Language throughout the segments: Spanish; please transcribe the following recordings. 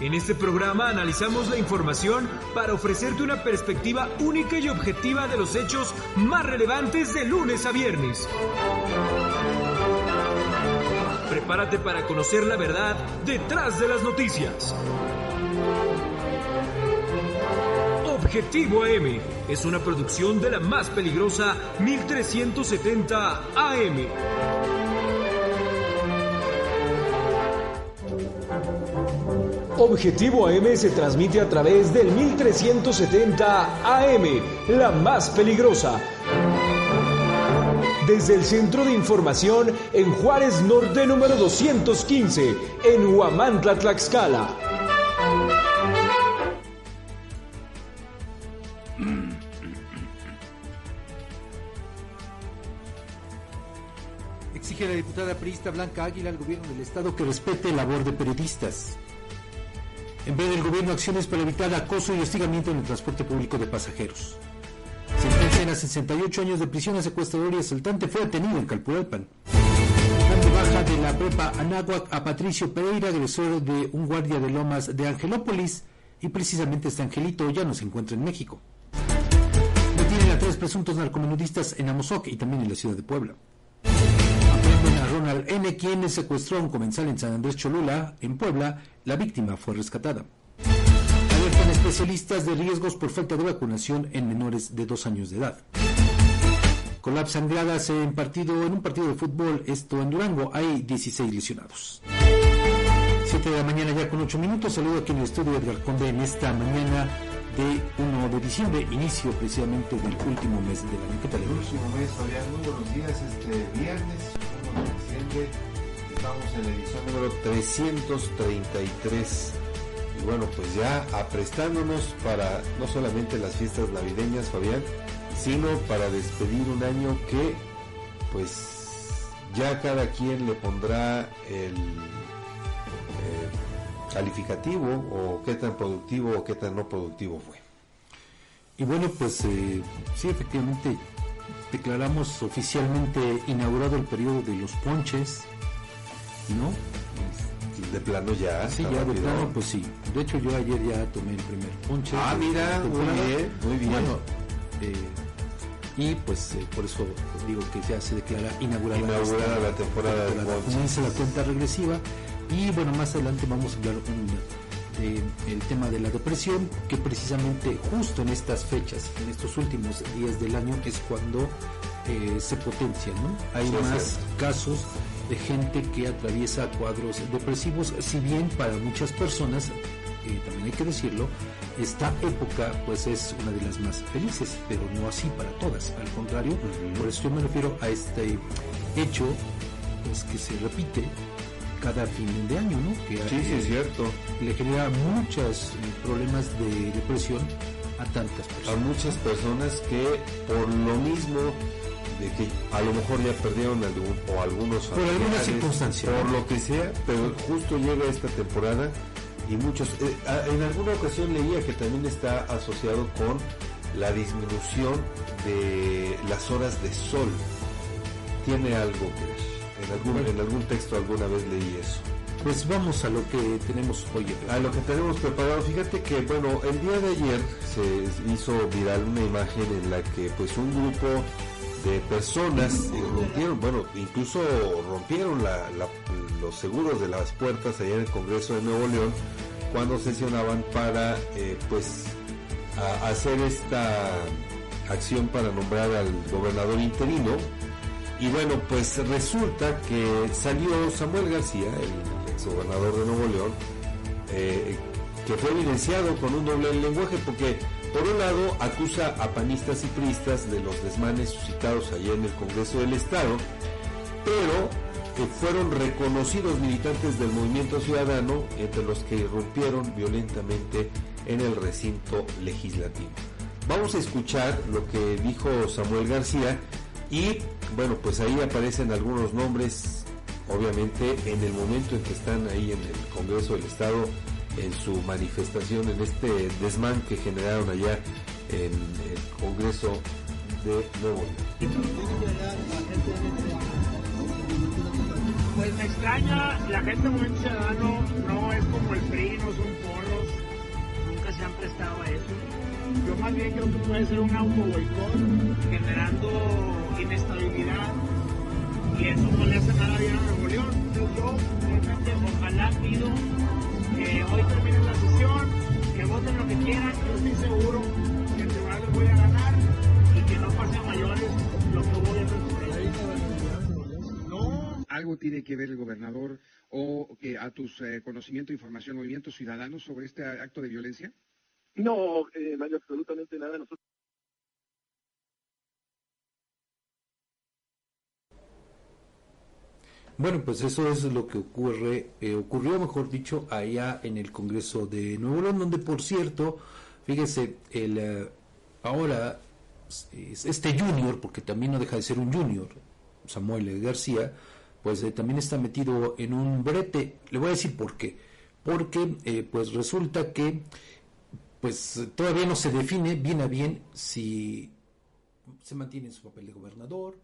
En este programa analizamos la información para ofrecerte una perspectiva única y objetiva de los hechos más relevantes de lunes a viernes. Prepárate para conocer la verdad detrás de las noticias. Objetivo AM es una producción de la más peligrosa 1370 AM. Objetivo AM se transmite a través del 1370 AM, la más peligrosa. Desde el Centro de Información en Juárez Norte número 215, en Huamantla, Tlaxcala. Exige la diputada priista Blanca Águila al gobierno del Estado que respete la labor de periodistas. En vez del gobierno acciones para evitar acoso y hostigamiento en el transporte público de pasajeros. Sentencia a 68 años de prisión a secuestrador y asaltante fue detenido en Calpulalpan. Dan de baja de la prepa Anáhuac a Patricio Pereira, agresor de un guardia de Lomas de Angelópolis, y precisamente este angelito ya no se encuentra en México. Detienen a tres presuntos narcomenudistas en Amozoc y también en la ciudad de Puebla. Ronald N., quien secuestró a un comensal en San Andrés Cholula, en Puebla. La víctima fue rescatada. Alertan especialistas de riesgos por falta de vacunación en menores de dos años de edad. Colapsan gradas en, partido, en un partido de fútbol, esto en Durango, hay 16 lesionados. 7 de la mañana ya con 8 minutos, saludo aquí en el estudio Edgar Conde en esta mañana de 1 de diciembre, inicio precisamente del último mes del año. ¿Qué tal? El último mes, Fabián, muy buenos días, este viernes 1 de diciembre, estamos en la edición número 333 y bueno, pues ya aprestándonos para no solamente las fiestas navideñas, Fabián, sino para despedir un año que pues ya cada quien le pondrá el eh, calificativo o qué tan productivo o qué tan no productivo fue. Y bueno, pues eh, sí, efectivamente, declaramos oficialmente inaugurado el periodo de los ponches, ¿no? De plano ya. Sí, ya de plano, pues sí. De hecho, yo ayer ya tomé el primer ponche. Ah, de mira, muy temporada. bien, muy bien. Bueno, eh, y pues eh, por eso digo que ya se declara inaugurada, Inaugurada la temporada de ponches. Comienza la cuenta regresiva y bueno, más adelante vamos a hablar un- el tema de la depresión, que precisamente justo en estas fechas, en estos últimos días del año, es cuando eh, se potencia, ¿no? Hay Sí, más casos de gente que atraviesa cuadros depresivos, si bien para muchas personas, eh, también hay que decirlo, esta época pues es una de las más felices, pero no así para todas, al contrario, por eso yo me refiero a este hecho pues que se repite cada fin de año, ¿no? Que Sí, sí, es cierto. le genera muchos eh, problemas de depresión a tantas a personas. muchas personas que por lo mismo de que a lo mejor ya perdieron algún, o algunos Por alguna circunstancia, por lo que sea, pero justo llega esta temporada y muchos, eh, a- en alguna ocasión leía que también está asociado con la disminución de las horas de sol. Tiene algo que ver. En algún, en algún texto alguna vez leí eso. Pues vamos a lo que tenemos hoy. A lo que tenemos preparado, fíjate que bueno, el día de ayer se hizo viral una imagen en la que pues un grupo de personas rompieron, bueno, incluso rompieron la- la- los seguros de las puertas allá en el Congreso de Nuevo León cuando sesionaban para eh, pues a- hacer esta acción para nombrar al gobernador interino y bueno, pues resulta que salió Samuel García, el exgobernador de Nuevo León, eh, que fue evidenciado con un doble lenguaje porque por un lado acusa a panistas y priistas de los desmanes suscitados allá en el Congreso del Estado, pero que fueron reconocidos militantes del movimiento ciudadano entre los que irrumpieron violentamente en el recinto legislativo. Vamos a escuchar lo que dijo Samuel García y bueno, pues ahí aparecen algunos nombres, obviamente en el momento en que están ahí en el Congreso del Estado en su manifestación, en este desmán que generaron allá en el Congreso de Nuevo León. Pues me extraña, la gente de Movimiento Ciudadano no es como el PRI, no son porros, nunca se han prestado a eso. Yo más bien creo que puede ser un auto boicot generando inestabilidad y eso no le hace nada bien a Nuevo León. Entonces yo realmente ojalá pido que hoy terminen la sesión, que voten lo que quieran, yo estoy seguro que en Tribunal les voy a ganar y que no pase a mayores lo que voy a hacer. No, algo tiene que ver el gobernador o que a tus eh, conocimiento, información, movimientos ciudadanos sobre este acto de violencia? No, eh, absolutamente nada. Nosotros Bueno, pues eso es lo que ocurre, eh, ocurrió, mejor dicho, allá en el Congreso de Nuevo León, donde, por cierto, fíjese, el eh, ahora este junior, porque también no deja de ser un junior, Samuel García, pues eh, también está metido en un brete. Le voy a decir por qué. Porque, eh, pues resulta que, pues todavía no se define bien a bien si se mantiene en su papel de gobernador,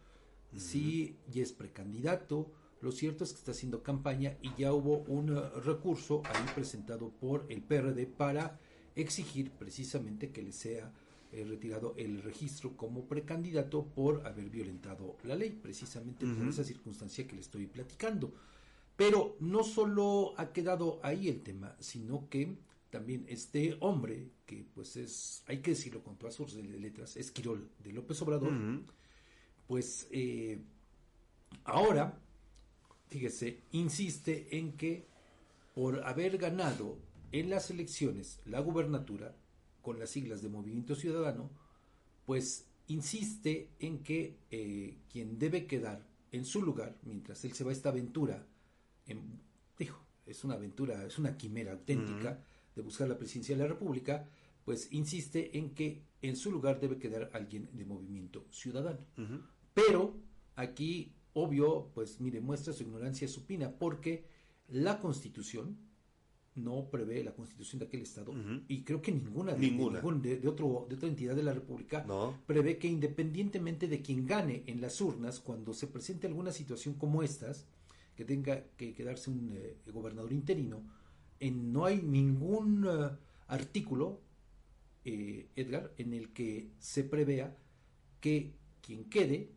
si ya es precandidato lo cierto es que está haciendo campaña y ya hubo un uh, recurso ahí presentado por el PRD para exigir precisamente que le sea eh, retirado el registro como precandidato por haber violentado la ley, precisamente por esa circunstancia que le estoy platicando. Pero no solo ha quedado ahí el tema, sino que también este hombre, que pues es, hay que decirlo con todas sus letras, es Quirol de López Obrador, pues eh, ahora fíjese, insiste en que por haber ganado en las elecciones la gubernatura con las siglas de Movimiento Ciudadano, pues insiste en que eh, quien debe quedar en su lugar, mientras él se va a esta aventura, en, dijo, es una aventura, es una quimera auténtica de buscar la presidencia de la República, pues insiste en que en su lugar debe quedar alguien de Movimiento Ciudadano. Pero aquí obvio, pues mire, muestra su ignorancia supina, porque la Constitución no prevé la Constitución de aquel Estado, y creo que ninguna, de, Ninguna. De, otro, de otra entidad de la República prevé que independientemente de quien gane en las urnas, cuando se presente alguna situación como estas, que tenga que quedarse un eh, gobernador interino, en, no hay ningún eh, artículo, eh, Edgar, en el que se prevea que quien quede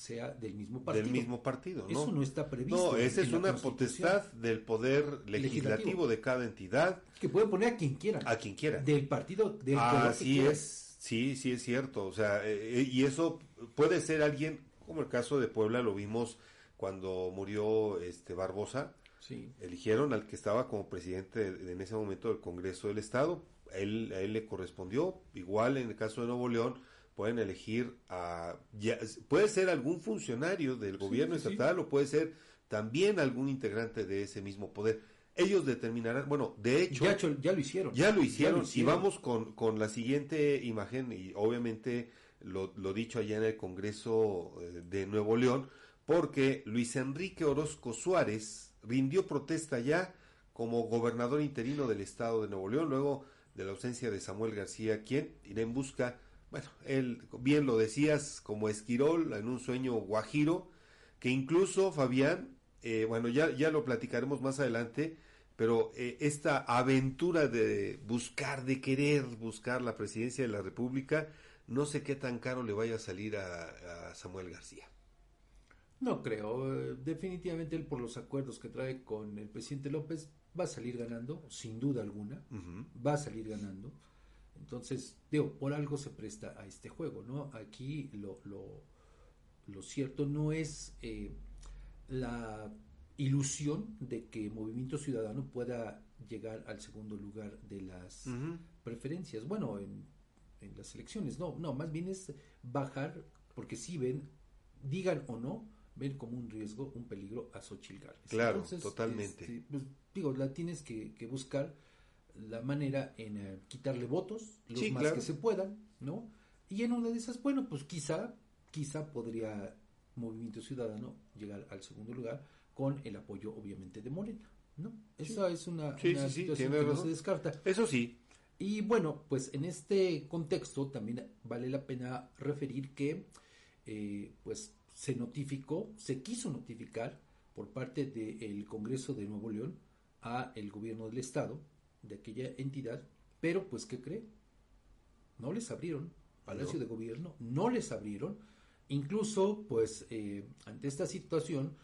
sea del mismo partido. Del mismo partido, ¿no? Eso no está previsto. No, esa en es una potestad del poder legislativo, Legislativo. de cada entidad. Que puede poner a quien quiera. A quien quiera. Del partido, del que Así quiera. es, sí, sí es cierto. O sea, eh, y eso puede ser alguien, como el caso de Puebla, lo vimos cuando murió este Barbosa. Sí. Eligieron al que estaba como presidente de- en ese momento del Congreso del Estado. Él, a él le correspondió. Igual en el caso de Nuevo León, pueden elegir a. ya- puede ser algún funcionario del gobierno sí, sí. estatal o puede ser también algún integrante de ese mismo poder. Ellos determinarán, bueno, de hecho. Ya, lo hicieron. Ya lo hicieron. Ya lo Y vamos con, con la siguiente imagen, y obviamente lo, lo dicho allá en el Congreso eh, de Nuevo León, porque Luis Enrique Orozco Suárez rindió protesta ya como gobernador interino del estado de Nuevo León, luego de la ausencia de Samuel García, quien irá en busca, bueno, él, bien lo decías, como Esquirol, en un sueño guajiro, que incluso Fabián, eh, bueno, ya, ya lo platicaremos más adelante, pero eh, esta aventura de buscar, de querer buscar la presidencia de la República, no sé qué tan caro le vaya a salir a, a Samuel García. No creo. Definitivamente él, por los acuerdos que trae con el presidente López, va a salir ganando, sin duda alguna. Va a salir ganando. Entonces, digo, por algo se presta a este juego, ¿no? Aquí lo, lo, lo cierto no es eh, la ilusión de que Movimiento Ciudadano pueda llegar al segundo lugar de las preferencias. Bueno, en, en las elecciones, no, no, más bien es bajar, porque si ven, digan o no, ven como un riesgo, un peligro a Xochitl. Claro, totalmente. este, pues, digo, la tienes que, que buscar la manera en eh, quitarle votos, los Sí, más claro. que se puedan, ¿no? Y en una de esas, bueno, pues quizá, quizá podría Movimiento Ciudadano llegar al segundo lugar con el apoyo, obviamente, de Morena, ¿no? Esa es una, Sí, situación que no se descarta. Eso sí. Y bueno, pues en este contexto también vale la pena referir que eh, pues se notificó, se quiso notificar por parte del Congreso de Nuevo León a el gobierno del estado de aquella entidad, pero pues ¿qué cree? No les abrieron Palacio de Gobierno, no les abrieron, incluso pues eh, ante esta situación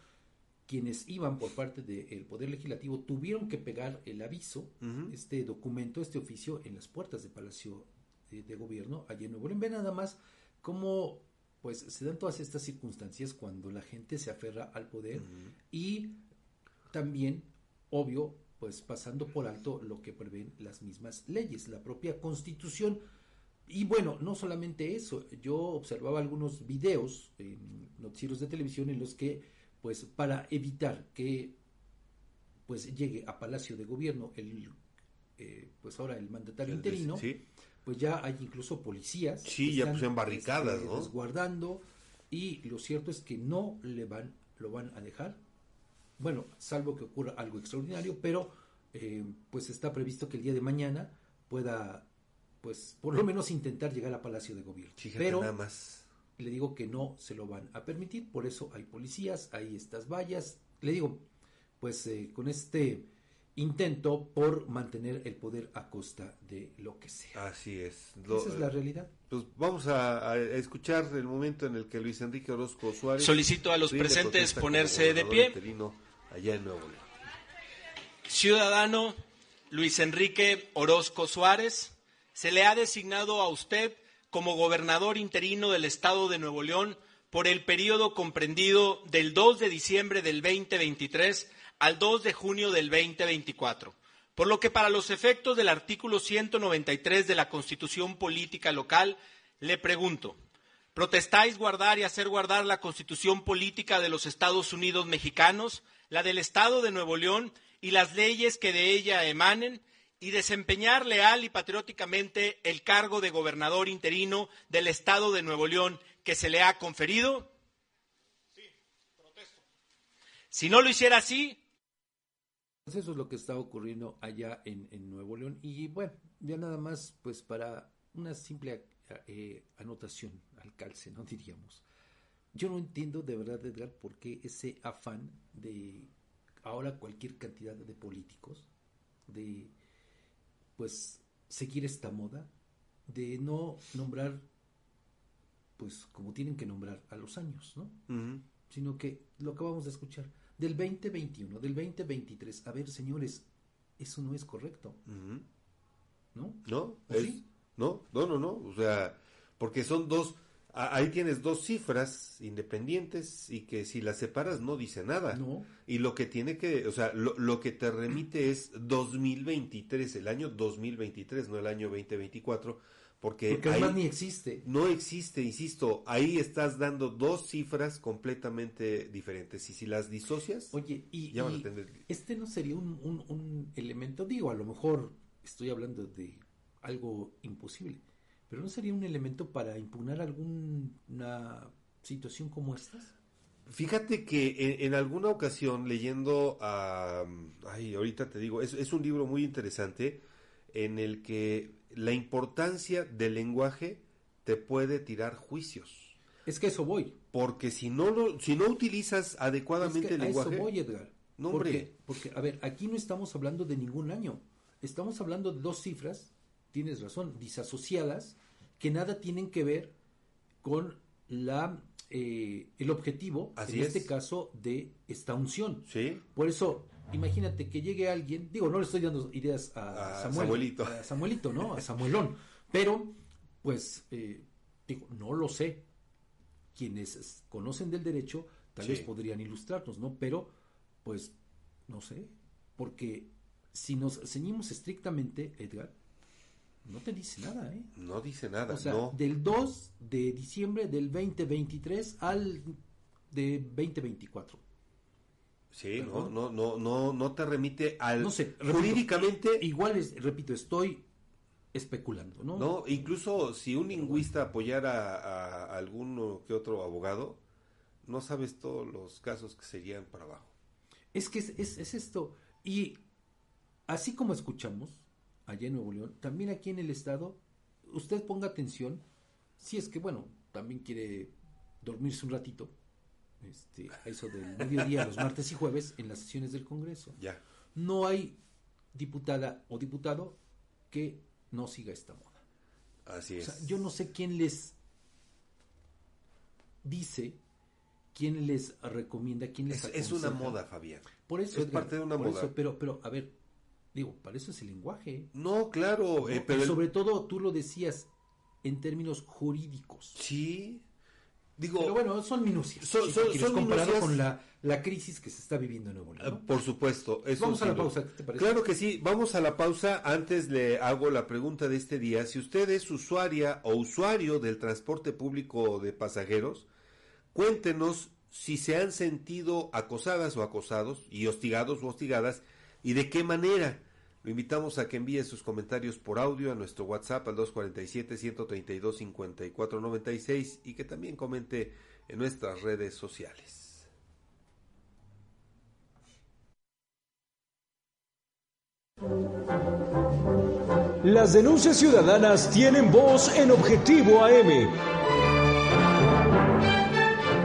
quienes iban por parte del Poder Legislativo tuvieron que pegar el aviso, este documento, este oficio en las puertas del Palacio de, Gobierno allí en Nuevo León. Ve nada más cómo pues se dan todas estas circunstancias cuando la gente se aferra al poder y también, obvio, pues pasando por alto lo que prevén las mismas leyes, la propia constitución. Y bueno, no solamente eso, yo observaba algunos videos en noticieros de televisión en los que, pues para evitar que pues llegue a Palacio de Gobierno el, eh, pues ahora el mandatario interino, pues ya hay incluso policías. Sí, ya en barricadas, este, ¿no? Guardando y lo cierto es que no le van, lo van a dejar bueno, salvo que ocurra algo extraordinario, pero eh, pues está previsto que el día de mañana pueda, pues por lo menos intentar llegar a Palacio de Gobierno. pero nada más. le digo que no se lo van a permitir, por eso hay policías, hay estas vallas. Le digo, pues eh, con este intento por mantener el poder a costa de lo que sea. Así es. Esa es la realidad. Pues vamos a, escuchar el momento en el que Luis Enrique Orozco Suárez solicito a los presentes ponerse de pie allá en Nuevo León. Ciudadano Luis Enrique Orozco Suárez, se le ha designado a usted como gobernador interino del Estado de Nuevo León por el periodo comprendido del 2 de diciembre del 2023 al 2 de junio del 2024, por lo que para los efectos del artículo 193 de la Constitución Política Local, le pregunto, ¿protestáis guardar y hacer guardar la Constitución Política de los Estados Unidos mexicanos, la del Estado de Nuevo León y las leyes que de ella emanen, y desempeñar leal y patrióticamente el cargo de gobernador interino del Estado de Nuevo León que se le ha conferido? Sí, protesto. Si no lo hiciera así... Pues eso es lo que está ocurriendo allá en, Nuevo León. Y bueno, ya nada más, pues para una simple eh, anotación al calce, ¿no? Diríamos. Yo no entiendo de verdad, Edgar, por qué ese afán de ahora cualquier cantidad de políticos, de pues seguir esta moda, de no nombrar pues como tienen que nombrar a los años, ¿no? Sino que lo acabamos de escuchar, del 2021, del 2023, a ver señores, eso no es correcto. ¿No? No, no, no, no, no, o sea, porque son dos ahí tienes dos cifras independientes y que si las separas no dice nada. No. Y lo que tiene que, o sea, lo, que te remite es 2023, el año 2023, no el año 2024, porque, porque además ni existe. No existe, insisto, ahí estás dando dos cifras completamente diferentes y si las disocias, oye, y, este no sería un, un, un elemento, digo, a lo mejor estoy hablando de algo imposible pero ¿no sería un elemento para impugnar alguna situación como esta? Fíjate que en, alguna ocasión leyendo a... Ay, ahorita te digo, es, es un libro muy interesante en el que la importancia del lenguaje te puede tirar juicios. Es que eso voy. Porque si no lo, si no utilizas adecuadamente el lenguaje. Eso voy, Edgar. No, porque, porque, a ver, aquí no estamos hablando de ningún año. Estamos hablando de dos cifras tienes razón, disasociadas, que nada tienen que ver con la eh, el objetivo, en este caso, de esta unción. ¿Sí? Por eso, imagínate que llegue alguien, digo, no le estoy dando ideas a, Samuelito. a Samuelito, ¿no? A Samuelón, pero, pues, eh, digo, no lo sé. Quienes conocen del derecho tal vez podrían ilustrarnos, ¿no? Pero, pues, no sé, porque si nos ceñimos estrictamente, Edgar, no te dice nada, ¿eh? No dice nada, o sea, no. Del 2 de diciembre del 2023 al de 2024. Sí, no, no, no, no, no te remite al no sé, jurídicamente. igual es, repito, estoy especulando, ¿no? No, incluso si un lingüista apoyara a, alguno que otro abogado, no sabes todos los casos que serían para abajo. Es que es, es, es esto. Y así como escuchamos, allá en Nuevo León, también aquí en el estado, usted ponga atención, si es que, bueno, también quiere dormirse un ratito, este, a eso del mediodía, los martes y jueves, en las sesiones del Congreso. Ya. No hay diputada o diputado que no siga esta moda. Así O es. yo no sé quién les dice, quién les recomienda, quién les es, es una moda, Fabián. Por eso, es Edgar, parte de una moda. eso, pero, pero, a ver, digo, para eso es el lenguaje. No, claro, eh, pero el- sobre todo tú lo decías en términos jurídicos. sí. Digo, Pero bueno, son minucias. Son- si son- tú quieres, son comparado minucias. con la, la crisis que se está viviendo en Nuevo León. ¿no? por supuesto. eso Vamos a la pausa, ¿qué te parece? Claro que sí, vamos a la pausa. Antes le hago la pregunta de este día. Si usted es usuaria o usuario del transporte público de pasajeros, cuéntenos si se han sentido acosadas o acosados y hostigados o hostigadas y de qué manera. Lo invitamos a que envíe sus comentarios por audio a nuestro WhatsApp al 247-132-5496 y que también comente en nuestras redes sociales. Las denuncias ciudadanas tienen voz en Objetivo AM.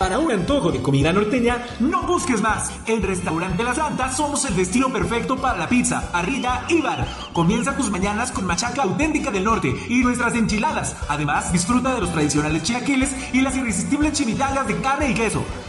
Para un antojo de comida norteña, no busques más. En Restaurante La Santa somos el destino perfecto para la pizza, parrilla y bar. Comienza tus mañanas con machaca auténtica del norte y nuestras enchiladas. Además, disfruta de los tradicionales chilaquiles y las irresistibles chimichangas de carne y queso.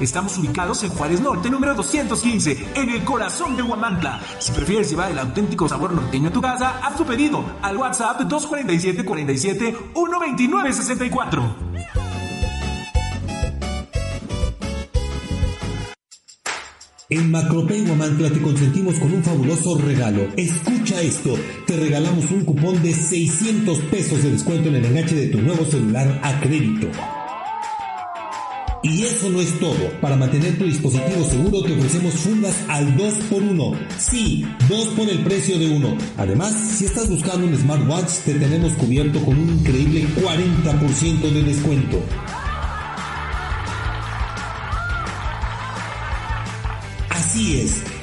Estamos ubicados en Juárez Norte, número 215, en el corazón de Huamantla. Si prefieres llevar el auténtico sabor norteño a tu casa, haz tu pedido al WhatsApp 247 47 129 64. En Macropay Guamantla te consentimos con un fabuloso regalo. Escucha esto, te regalamos un cupón de 600 pesos de descuento en el enganche de tu nuevo celular a crédito. Y eso no es todo. Para mantener tu dispositivo seguro te ofrecemos fundas al 2x1. Sí, 2 por el precio de uno. Además, si estás buscando un smartwatch, te tenemos cubierto con un increíble 40% de descuento. Así es,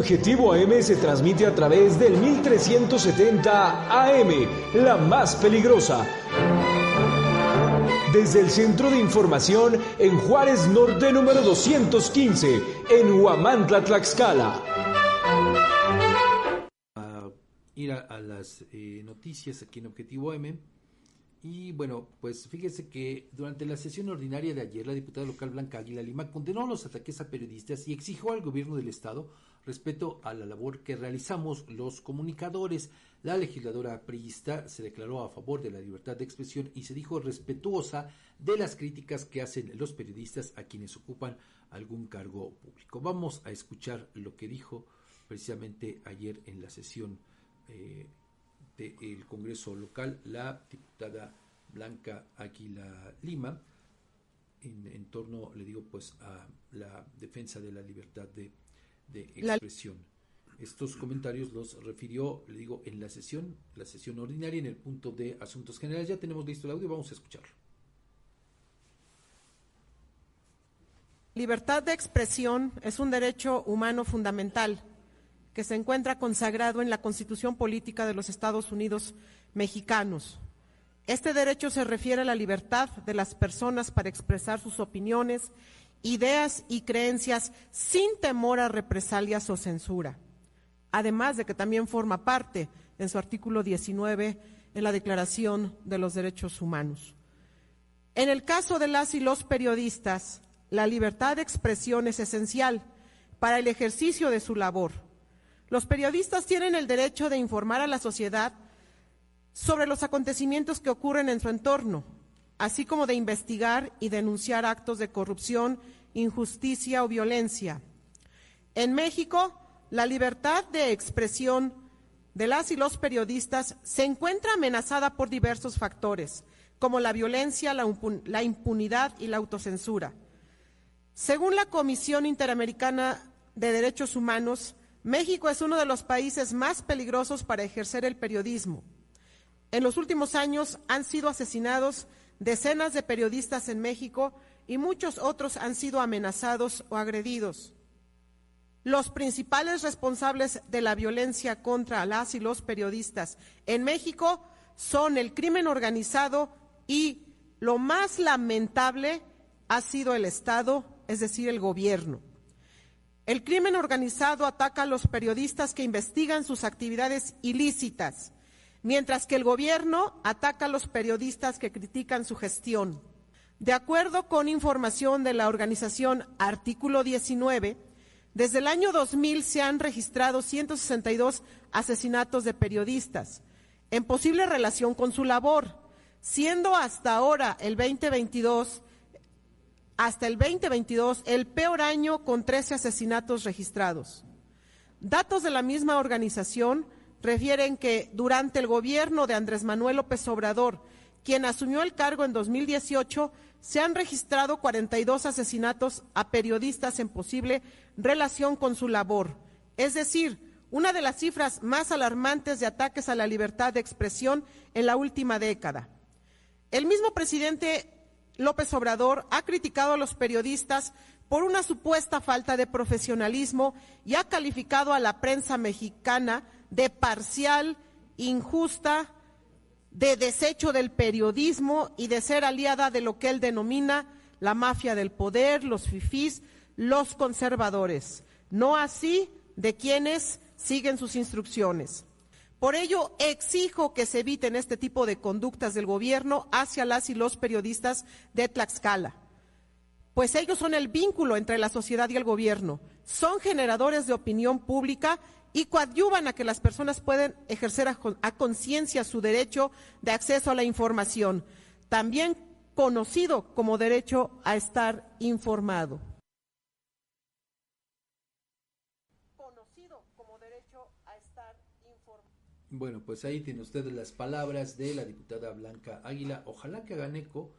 Objetivo AM se transmite a través del 1370 AM, la más peligrosa. Desde el Centro de Información en Juárez Norte número 215, en Huamantla, Tlaxcala. a ir a, las eh, noticias aquí en Objetivo M. Y bueno, pues fíjese que durante la sesión ordinaria de ayer, la diputada local Blanca Águila Lima condenó los ataques a periodistas y exigió al gobierno del Estado respeto a la labor que realizamos los comunicadores. La legisladora priista se declaró a favor de la libertad de expresión y se dijo respetuosa de las críticas que hacen los periodistas a quienes ocupan algún cargo público. Vamos a escuchar lo que dijo precisamente ayer en la sesión eh, del Congreso local, la diputada Blanca Águila Lima, en, en torno, le digo, pues a la defensa de la libertad de, de expresión. estos comentarios los refirió, le digo, en la sesión, la sesión ordinaria, en el punto de asuntos generales. Ya tenemos listo el audio, vamos a escucharlo. Libertad de expresión es un derecho humano fundamental que se encuentra consagrado en la Constitución Política de los Estados Unidos mexicanos. Este derecho se refiere a la libertad de las personas para expresar sus opiniones, ideas y creencias sin temor a represalias o censura. Además de que también forma parte en su artículo 19 en la Declaración de los Derechos Humanos. En el caso de las y los periodistas, la libertad de expresión es esencial para el ejercicio de su labor. Los periodistas tienen el derecho de informar a la sociedad sobre los acontecimientos que ocurren en su entorno, así como de investigar y denunciar actos de corrupción, injusticia o violencia. En México, la libertad de expresión de las y los periodistas se encuentra amenazada por diversos factores, como la violencia, la impunidad y la autocensura. Según la Comisión Interamericana de Derechos Humanos, México es uno de los países más peligrosos para ejercer el periodismo. En los últimos años han sido asesinados decenas de periodistas en México y muchos otros han sido amenazados o agredidos. Los principales responsables de la violencia contra las y los periodistas en México son el crimen organizado y, lo más lamentable, ha sido el Estado, es decir, el gobierno. El crimen organizado ataca a los periodistas que investigan sus actividades ilícitas mientras que el gobierno ataca a los periodistas que critican su gestión. De acuerdo con información de la organización Artículo 19, desde el año 2000 se han registrado 162 asesinatos de periodistas en posible relación con su labor, siendo hasta ahora el 2022 hasta el 2022 el peor año con 13 asesinatos registrados. Datos de la misma organización refieren que durante el gobierno de Andrés Manuel López Obrador, quien asumió el cargo en 2018, se han registrado 42 asesinatos a periodistas en posible relación con su labor, es decir, una de las cifras más alarmantes de ataques a la libertad de expresión en la última década. El mismo presidente López Obrador ha criticado a los periodistas por una supuesta falta de profesionalismo y ha calificado a la prensa mexicana de parcial, injusta, de desecho del periodismo y de ser aliada de lo que él denomina la mafia del poder, los fifís, los conservadores, no así de quienes siguen sus instrucciones. Por ello, exijo que se eviten este tipo de conductas del gobierno hacia las y los periodistas de Tlaxcala, pues ellos son el vínculo entre la sociedad y el gobierno, son generadores de opinión pública y coadyuvan a que las personas puedan ejercer a, conciencia su derecho de acceso a la información, también conocido como derecho a estar informado. Conocido como derecho a estar informado. Bueno, pues ahí tiene usted las palabras de la diputada Blanca Águila. Ojalá que hagan eco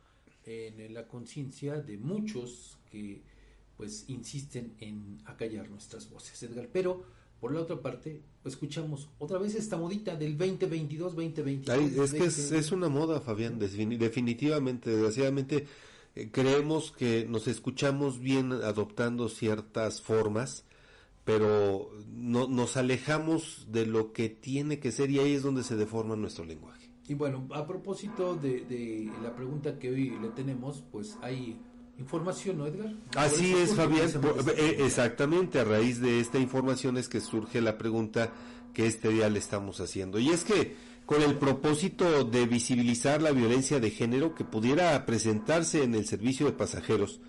en la conciencia de muchos que pues insisten en acallar nuestras voces, Edgar. Pero por la otra parte, escuchamos otra vez esta modita del 2022, 2023. es que es, una moda, Fabián, definitivamente, desgraciadamente eh, creemos que nos escuchamos bien adoptando ciertas formas, pero no, nos alejamos de lo que tiene que ser y ahí es donde se deforma nuestro lenguaje. Y bueno, a propósito de, de la pregunta que hoy le tenemos, pues hay información, ¿no, Edgar? Así es, Fabián. Eh, exactamente, a raíz de esta información es que surge la pregunta que este día le estamos haciendo. Y es que con el propósito de visibilizar la violencia de género que pudiera presentarse en el servicio de pasajeros,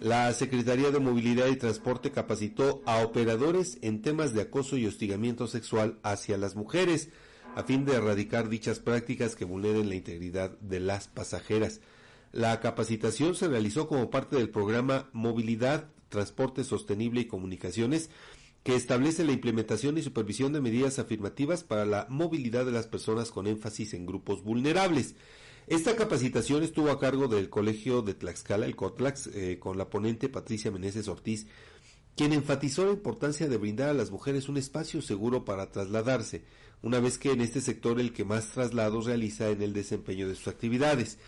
la Secretaría de Movilidad y Transporte capacitó a operadores en temas de acoso y hostigamiento sexual hacia las mujeres, a fin de erradicar dichas prácticas que vulneren la integridad de las pasajeras. La capacitación se realizó como parte del programa Movilidad, Transporte Sostenible y Comunicaciones, que establece la implementación y supervisión de medidas afirmativas para la movilidad de las personas con énfasis en grupos vulnerables. Esta capacitación estuvo a cargo del Colegio de Tlaxcala, el COTLAX, eh, con la ponente Patricia Meneses Ortiz, quien enfatizó la importancia de brindar a las mujeres un espacio seguro para trasladarse, una vez que en este sector el que más traslados realiza en el desempeño de sus actividades.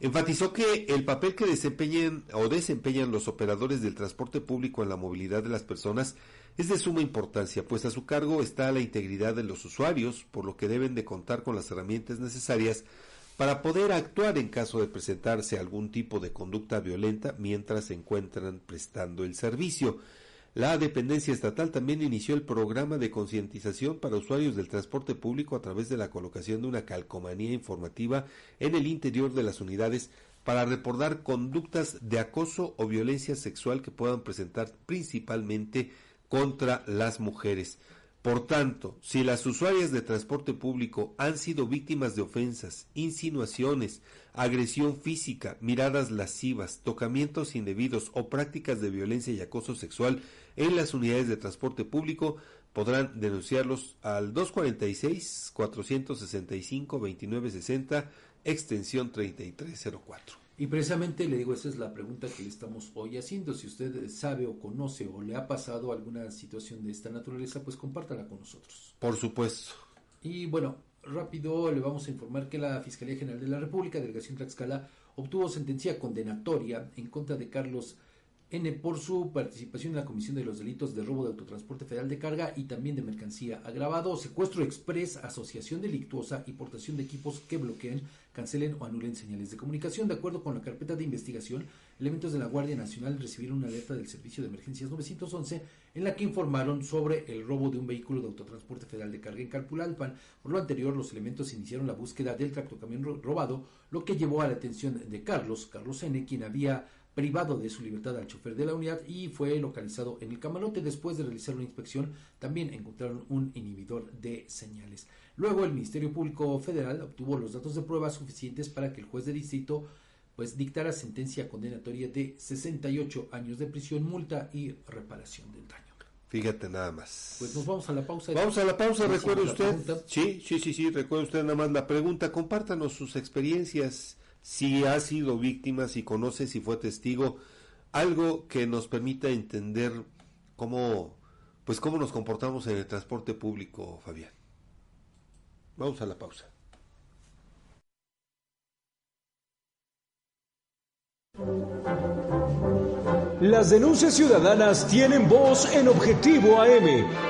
Enfatizó que el papel que desempeñen o desempeñan los operadores del transporte público en la movilidad de las personas es de suma importancia, pues a su cargo está la integridad de los usuarios, por lo que deben de contar con las herramientas necesarias para poder actuar en caso de presentarse algún tipo de conducta violenta mientras se encuentran prestando el servicio. La dependencia estatal también inició el programa de concientización para usuarios del transporte público a través de la colocación de una calcomanía informativa en el interior de las unidades para reportar conductas de acoso o violencia sexual que puedan presentar principalmente contra las mujeres. Por tanto, si las usuarias de transporte público han sido víctimas de ofensas, insinuaciones, agresión física, miradas lascivas, tocamientos indebidos o prácticas de violencia y acoso sexual en las unidades de transporte público, podrán denunciarlos al 246-465-2960, extensión 3304. Y precisamente le digo, esa es la pregunta que le estamos hoy haciendo. Si usted sabe o conoce o le ha pasado alguna situación de esta naturaleza, pues compártala con nosotros. Por supuesto. Y bueno, rápido le vamos a informar que la Fiscalía General de la República, Delegación Tlaxcala, obtuvo sentencia condenatoria en contra de Carlos N por su participación en la comisión de los delitos de robo de autotransporte federal de carga y también de mercancía agravado, secuestro express, asociación delictuosa y portación de equipos que bloqueen, cancelen o anulen señales de comunicación. De acuerdo con la carpeta de investigación, elementos de la Guardia Nacional recibieron una alerta del Servicio de Emergencias 911 en la que informaron sobre el robo de un vehículo de autotransporte federal de carga en Calpulalpan. Por lo anterior, los elementos iniciaron la búsqueda del tractocamión robado, lo que llevó a la atención de Carlos, Carlos N., quien había privado de su libertad al chofer de la unidad y fue localizado en el camarote. Después de realizar una inspección, también encontraron un inhibidor de señales. Luego, el Ministerio Público Federal obtuvo los datos de prueba suficientes para que el juez de distrito pues dictara sentencia condenatoria de 68 años de prisión, multa y reparación del daño. Fíjate nada más. Pues nos vamos a la pausa. Vamos a la pausa, recuerde usted. Sí, sí, sí, sí, recuerde usted nada más la pregunta. Compártanos sus experiencias si ha sido víctima, si conoce, si fue testigo, algo que nos permita entender cómo, pues cómo nos comportamos en el transporte público, Fabián. Vamos a la pausa. Las denuncias ciudadanas tienen voz en Objetivo AM.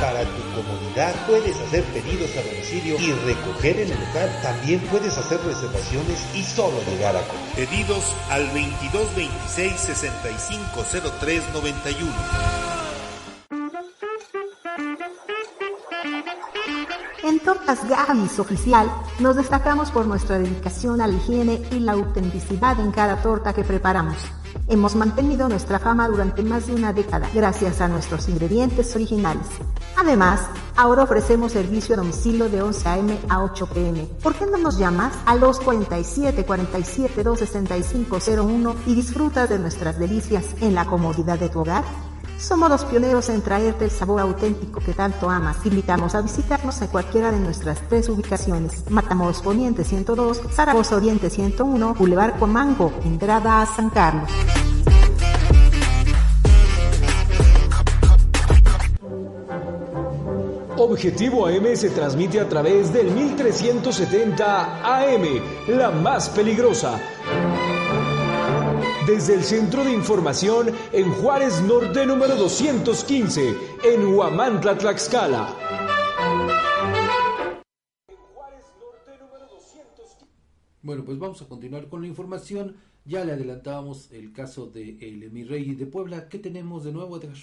Para tu comunidad puedes hacer pedidos a domicilio y recoger en el local. También puedes hacer reservaciones y solo llegar a comer. Pedidos al 2226 6503 91. En Tortas Gavis Oficial nos destacamos por nuestra dedicación a la higiene y la autenticidad en cada torta que preparamos. Hemos mantenido nuestra fama durante más de una década gracias a nuestros ingredientes originales. Además, ahora ofrecemos servicio a domicilio de 11 a.m. a 8 p.m. ¿Por qué no nos llamas a los 47 47 26501 y disfrutas de nuestras delicias en la comodidad de tu hogar? Somos los pioneros en traerte el sabor auténtico que tanto amas. Te invitamos a visitarnos en cualquiera de nuestras tres ubicaciones. Matamoros Poniente 102, Zaragoza Oriente 101, Boulevard Comango, entrada a San Carlos. Objetivo AM se transmite a través del 1370 AM, la más peligrosa desde el Centro de Información en Juárez Norte número 215, en Huamantla, Tlaxcala. Bueno, pues vamos a continuar con la información. Ya le adelantábamos el caso de el Emirrey de Puebla. ¿Qué tenemos de nuevo, Edgar?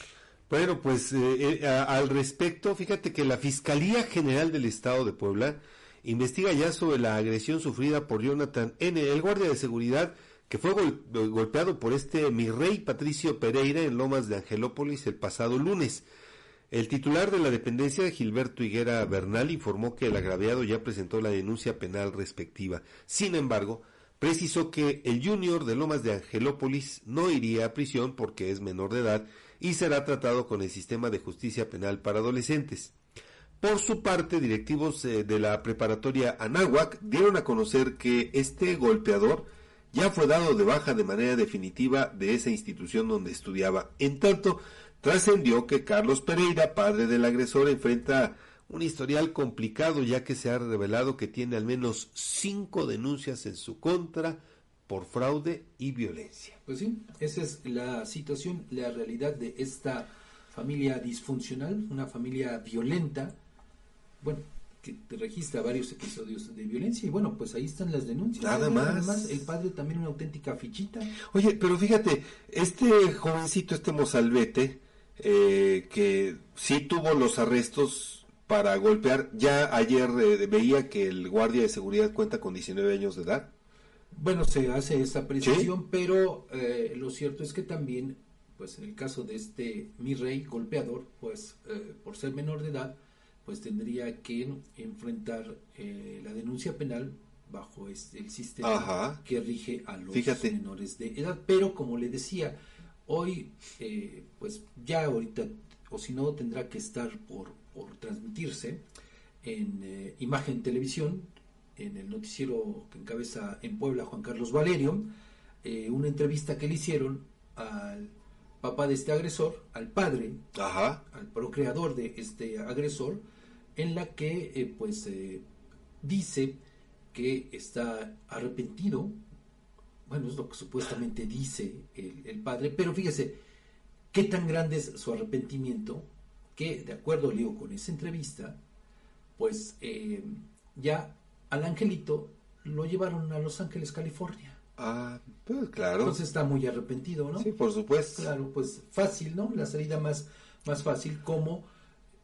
Bueno, pues eh, eh, al respecto, fíjate que la Fiscalía General del Estado de Puebla investiga ya sobre la agresión sufrida por Jonathan N., el guardia de seguridad que fue golpeado por este mi rey Patricio Pereira en Lomas de Angelópolis el pasado lunes. El titular de la dependencia, Gilberto Higuera Bernal, informó que el agraviado ya presentó la denuncia penal respectiva. Sin embargo, precisó que el junior de Lomas de Angelópolis no iría a prisión porque es menor de edad y será tratado con el sistema de justicia penal para adolescentes. Por su parte, directivos eh, de la preparatoria Anáhuac dieron a conocer que este golpeador ya fue dado de baja de manera definitiva de esa institución donde estudiaba. En tanto, trascendió que Carlos Pereira, padre del agresor, enfrenta un historial complicado ya que se ha revelado que tiene al menos cinco denuncias en su contra por fraude y violencia. Pues sí, esa es la situación, la realidad de esta familia disfuncional, una familia violenta. Bueno, que registra varios episodios de violencia y bueno, pues ahí están las denuncias. Nada más. Además, el padre también una auténtica fichita. Oye, pero fíjate, este jovencito, este mozalbete, eh, que sí tuvo los arrestos para golpear, ya ayer eh, veía que el guardia de seguridad cuenta con 19 años de edad. Bueno, se hace esa precisión, pero eh, lo cierto es que también, pues en el caso de este mi rey golpeador, pues eh, por ser menor de edad, pues tendría que enfrentar eh, la denuncia penal bajo este, el sistema que rige a los menores de edad. Pero como le decía, hoy, pues ya ahorita, o si no, tendrá que estar por, por transmitirse en imagen televisión en el noticiero que encabeza en Puebla Juan Carlos Valerio, eh, una entrevista que le hicieron al papá de este agresor, al padre, al procreador de este agresor, en la que eh, pues eh, dice que está arrepentido, bueno, es lo que supuestamente dice el, el, padre, pero fíjese, qué tan grande es su arrepentimiento, que de acuerdo, leo con esa entrevista, pues ya al angelito lo llevaron a Los Ángeles, California. Ah, pues claro. Entonces está muy arrepentido, ¿no? Sí, por supuesto. Claro, pues fácil, ¿no? La salida más, más fácil, como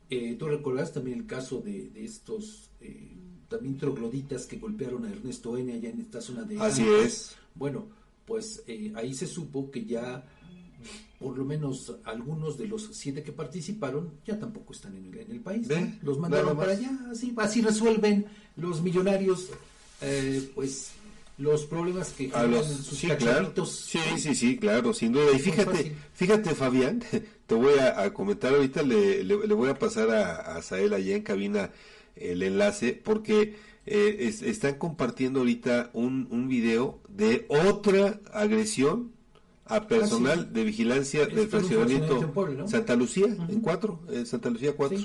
eh, tú recordarás también el caso de, estos eh, también trogloditas que golpearon a Ernesto N. allá en esta zona de... Así es. Bueno, pues eh, ahí se supo que ya por lo menos algunos de los siete que participaron ya tampoco están en el, país. Los mandaron para allá, así, así resuelven los millonarios, eh, pues los problemas que generan sus sí, Sí, sí, sí, claro, sin duda. Y fíjate, fíjate Fabián, te voy a, comentar ahorita, le, le, voy a pasar a, a Sael allá en cabina el enlace, porque eh, están compartiendo ahorita un, un video de otra agresión a personal de vigilancia del fraccionamiento Santa Lucía, en cuatro, en Santa Lucía 4.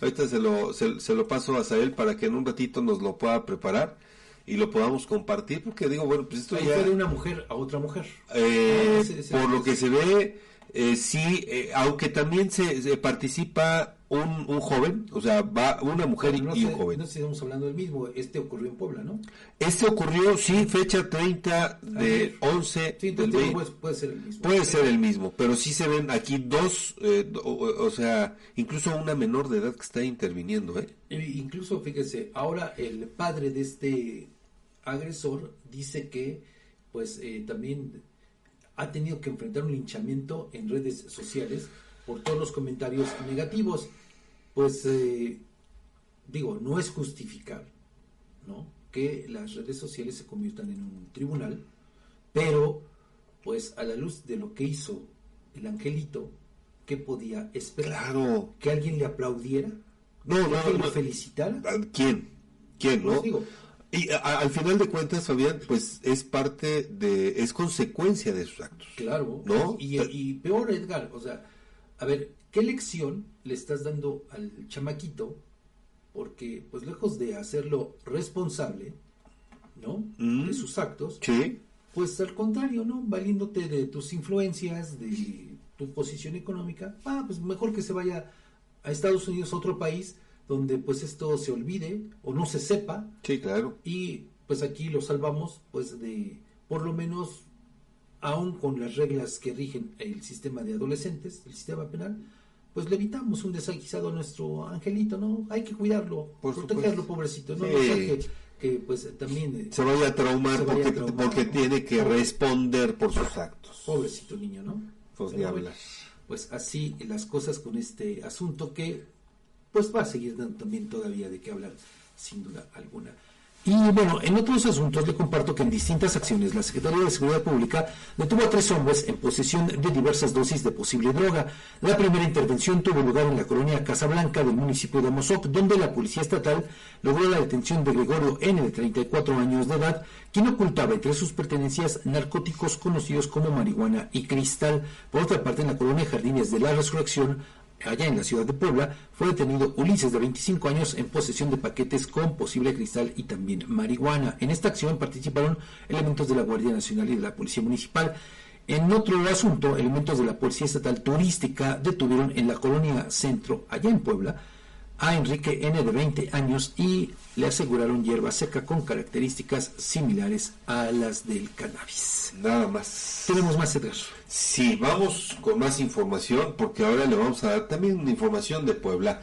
Ahorita se lo, se, lo paso a Sael para que en un ratito nos lo pueda preparar y lo podamos compartir, porque digo, bueno, pues esto ya... de una mujer a otra mujer. Eh, ah, por lo que se ve, eh, sí, eh, aunque también se, participa un, un, joven, o sea, va una mujer y, un joven. No estamos hablando del mismo, este ocurrió en Puebla, ¿no? Este ocurrió, sí, fecha 30 de 11 sí, del puede, ser el mismo. Puede ser el mismo, pero sí se ven aquí dos, eh, o, sea, incluso una menor de edad que está interviniendo, ¿eh? incluso, fíjese, ahora el padre de este agresor dice que, pues, también ha tenido que enfrentar un linchamiento en redes sociales por todos los comentarios negativos. Pues eh, digo, no es justificar ¿no? que las redes sociales se conviertan en un tribunal, pero pues a la luz de lo que hizo el angelito, ¿qué podía esperar? Claro. ¿Que alguien le aplaudiera? No, no, ¿Que no, lo felicitara? ¿Quién? ¿Quién, pues no? digo, y al final de cuentas, Fabián, pues es parte de, es consecuencia de sus actos. Claro. ¿No? Y, peor, Edgar, o sea, a ver, ¿qué lección le estás dando al chamaquito? Porque, pues lejos de hacerlo responsable, ¿no? Mm. De sus actos, sí. pues al contrario, ¿no? Valiéndote de tus influencias, de tu posición económica, ah, pues mejor que se vaya a Estados Unidos, a otro país, donde pues esto se olvide o no se sepa. Sí, claro. Y pues aquí lo salvamos pues de, por lo menos, aún con las reglas que rigen el sistema de adolescentes, el sistema penal, pues le evitamos un desaguisado a nuestro angelito, ¿no? Hay que cuidarlo, protegerlo, pobrecito, ¿no? que, pues también... Eh, se vaya a traumar, porque, tiene que responder por sus actos. Pobrecito niño, ¿no? Pues ni hablar. Pues así las cosas con este asunto que pues va a seguir dando también todavía de qué hablar, sin duda alguna. Y bueno, en otros asuntos le comparto que en distintas acciones la Secretaría de Seguridad Pública detuvo a tres hombres en posesión de diversas dosis de posible droga. La primera intervención tuvo lugar en la colonia Casablanca del municipio de Amozoc, donde la Policía Estatal logró la detención de Gregorio N. de 34 años de edad, quien ocultaba entre sus pertenencias narcóticos conocidos como marihuana y cristal. Por otra parte, en la colonia Jardines de la Resurrección allá en la ciudad de Puebla, fue detenido Ulises de 25 años en posesión de paquetes con posible cristal y también marihuana. En esta acción participaron elementos de la Guardia Nacional y de la Policía Municipal. En otro asunto, elementos de la Policía Estatal Turística detuvieron en la colonia Centro, allá en Puebla, a Enrique N de 20 años y le aseguraron hierba seca con características similares a las del cannabis. Nada más. Tenemos más, Edgar. Sí, vamos con más información porque ahora le vamos a dar también una información de Puebla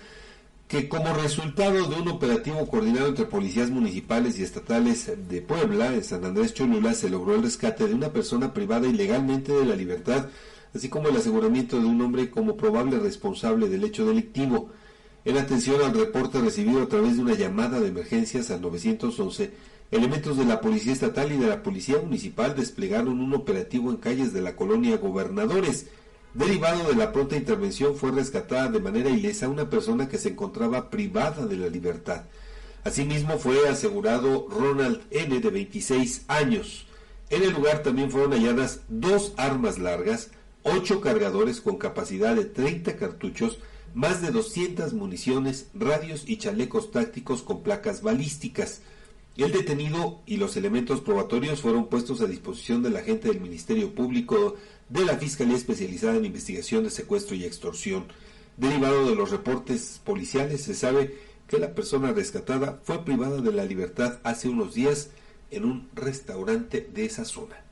que como resultado de un operativo coordinado entre policías municipales y estatales de Puebla, en San Andrés Cholula, se logró el rescate de una persona privada ilegalmente de la libertad, así como el aseguramiento de un hombre como probable responsable del hecho delictivo. En atención al reporte recibido a través de una llamada de emergencias al 911, Elementos de la Policía Estatal y de la Policía Municipal desplegaron un operativo en calles de la colonia Gobernadores. Derivado de la pronta intervención fue rescatada de manera ilesa una persona que se encontraba privada de la libertad. Asimismo fue asegurado Ronald N. de 26 años. En el lugar también fueron halladas dos armas largas, ocho cargadores con capacidad de 30 cartuchos, más de 200 municiones, radios y chalecos tácticos con placas balísticas. El detenido y los elementos probatorios fueron puestos a disposición del agente del Ministerio Público de la Fiscalía Especializada en Investigación de Secuestro y Extorsión. Derivado de los reportes policiales, se sabe que la persona rescatada fue privada de la libertad hace unos días en un restaurante de esa zona.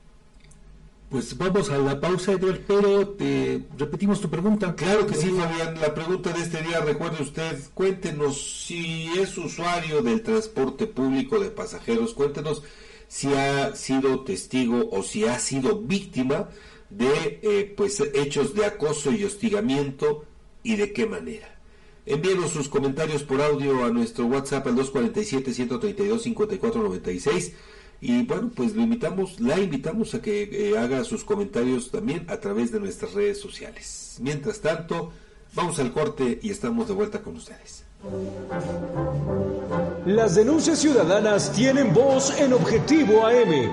Pues vamos a la pausa, Edward, pero te repetimos tu pregunta. Claro que sí, Fabián. La pregunta de este día, recuerde usted, cuéntenos si es usuario del transporte público de pasajeros, cuéntenos si ha sido testigo o si ha sido víctima de eh, pues hechos de acoso y hostigamiento y de qué manera. Envíenos sus comentarios por audio a nuestro WhatsApp al 247 132 5496 y bueno, pues lo invitamos, la invitamos a que eh, haga sus comentarios también a través de nuestras redes sociales. Mientras tanto, vamos al corte y estamos de vuelta con ustedes. Las denuncias ciudadanas tienen voz en Objetivo AM.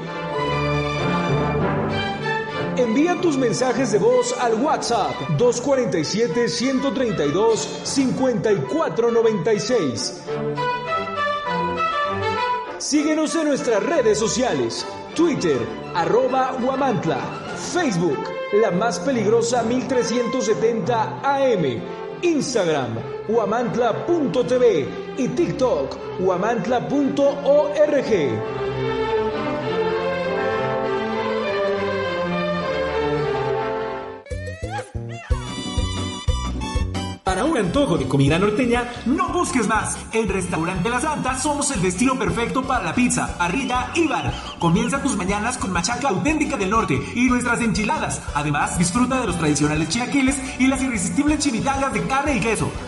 Envía tus mensajes de voz al WhatsApp 247 132 5496. Síguenos en nuestras redes sociales. Twitter, arroba Huamantla. Facebook, la más peligrosa 1370 AM. Instagram, huamantla.tv y TikTok, huamantla.org. Para un antojo de comida norteña, no busques más. En Restaurante La Santa somos el destino perfecto para la pizza, parrilla y bar. Comienza tus mañanas con machaca auténtica del norte y nuestras enchiladas. Además, disfruta de los tradicionales chilaquiles y las irresistibles chimichangas de carne y queso.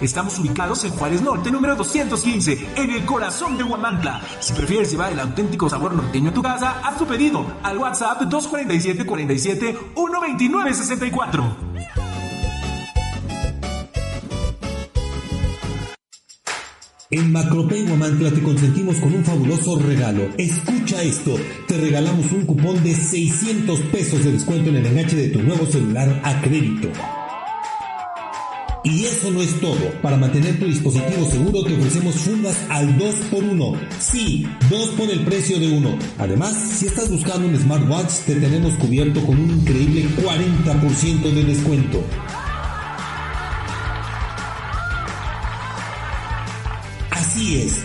Estamos ubicados en Juárez Norte, número 215, en el corazón de Huamantla. Si prefieres llevar el auténtico sabor norteño a tu casa, haz tu pedido al WhatsApp 247 47 129 64. En Macropay Guamantla te consentimos con un fabuloso regalo. Escucha esto, te regalamos un cupón de 600 pesos de descuento en el enganche de tu nuevo celular a crédito. Y eso no es todo. Para mantener tu dispositivo seguro te ofrecemos fundas al 2x1. Sí, 2 por el precio de uno. Además, si estás buscando un smartwatch, te tenemos cubierto con un increíble 40% de descuento. Así es,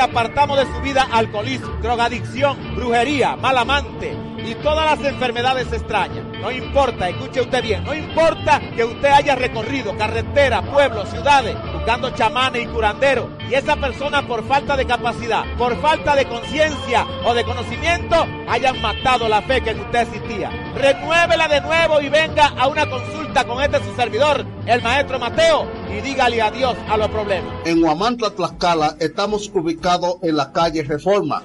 Apartamos de su vida alcoholismo, drogadicción, brujería, mal amante y todas las enfermedades extrañas. No importa, escuche usted bien, no importa que usted haya recorrido carretera, pueblos, ciudades, buscando chamanes y curanderos, y esa persona por falta de capacidad, por falta de conciencia o de conocimiento, hayan matado la fe que en usted existía. Renuévela de nuevo y venga a una consulta con este su servidor, el maestro Mateo, y dígale adiós a los problemas. En Huamantla, Tlaxcala, estamos ubicados en la calle Reforma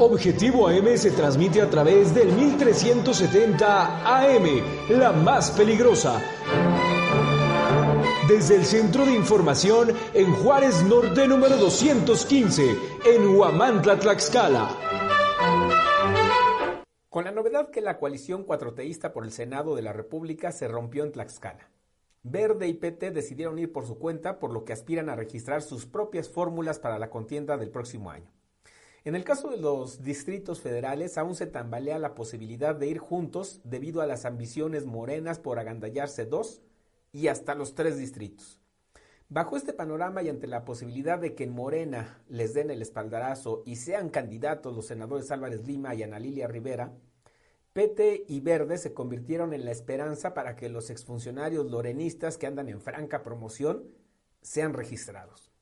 Objetivo AM se transmite a través del 1370 AM, la más peligrosa. Desde el Centro de Información en Juárez Norte número 215, en Huamantla, Tlaxcala. Con la novedad que la coalición cuatroteísta por el Senado de la República se rompió en Tlaxcala. Verde y PT decidieron ir por su cuenta, por lo que aspiran a registrar sus propias fórmulas para la contienda del próximo año. En el caso de los distritos federales, aún se tambalea la posibilidad de ir juntos debido a las ambiciones morenas por agandallarse dos y hasta los tres distritos. Bajo este panorama y ante la posibilidad de que en Morena les den el espaldarazo y sean candidatos los senadores Álvarez Lima y Ana Lilia Rivera, PT y Verde se convirtieron en la esperanza para que los exfuncionarios lorenistas que andan en franca promoción sean registrados.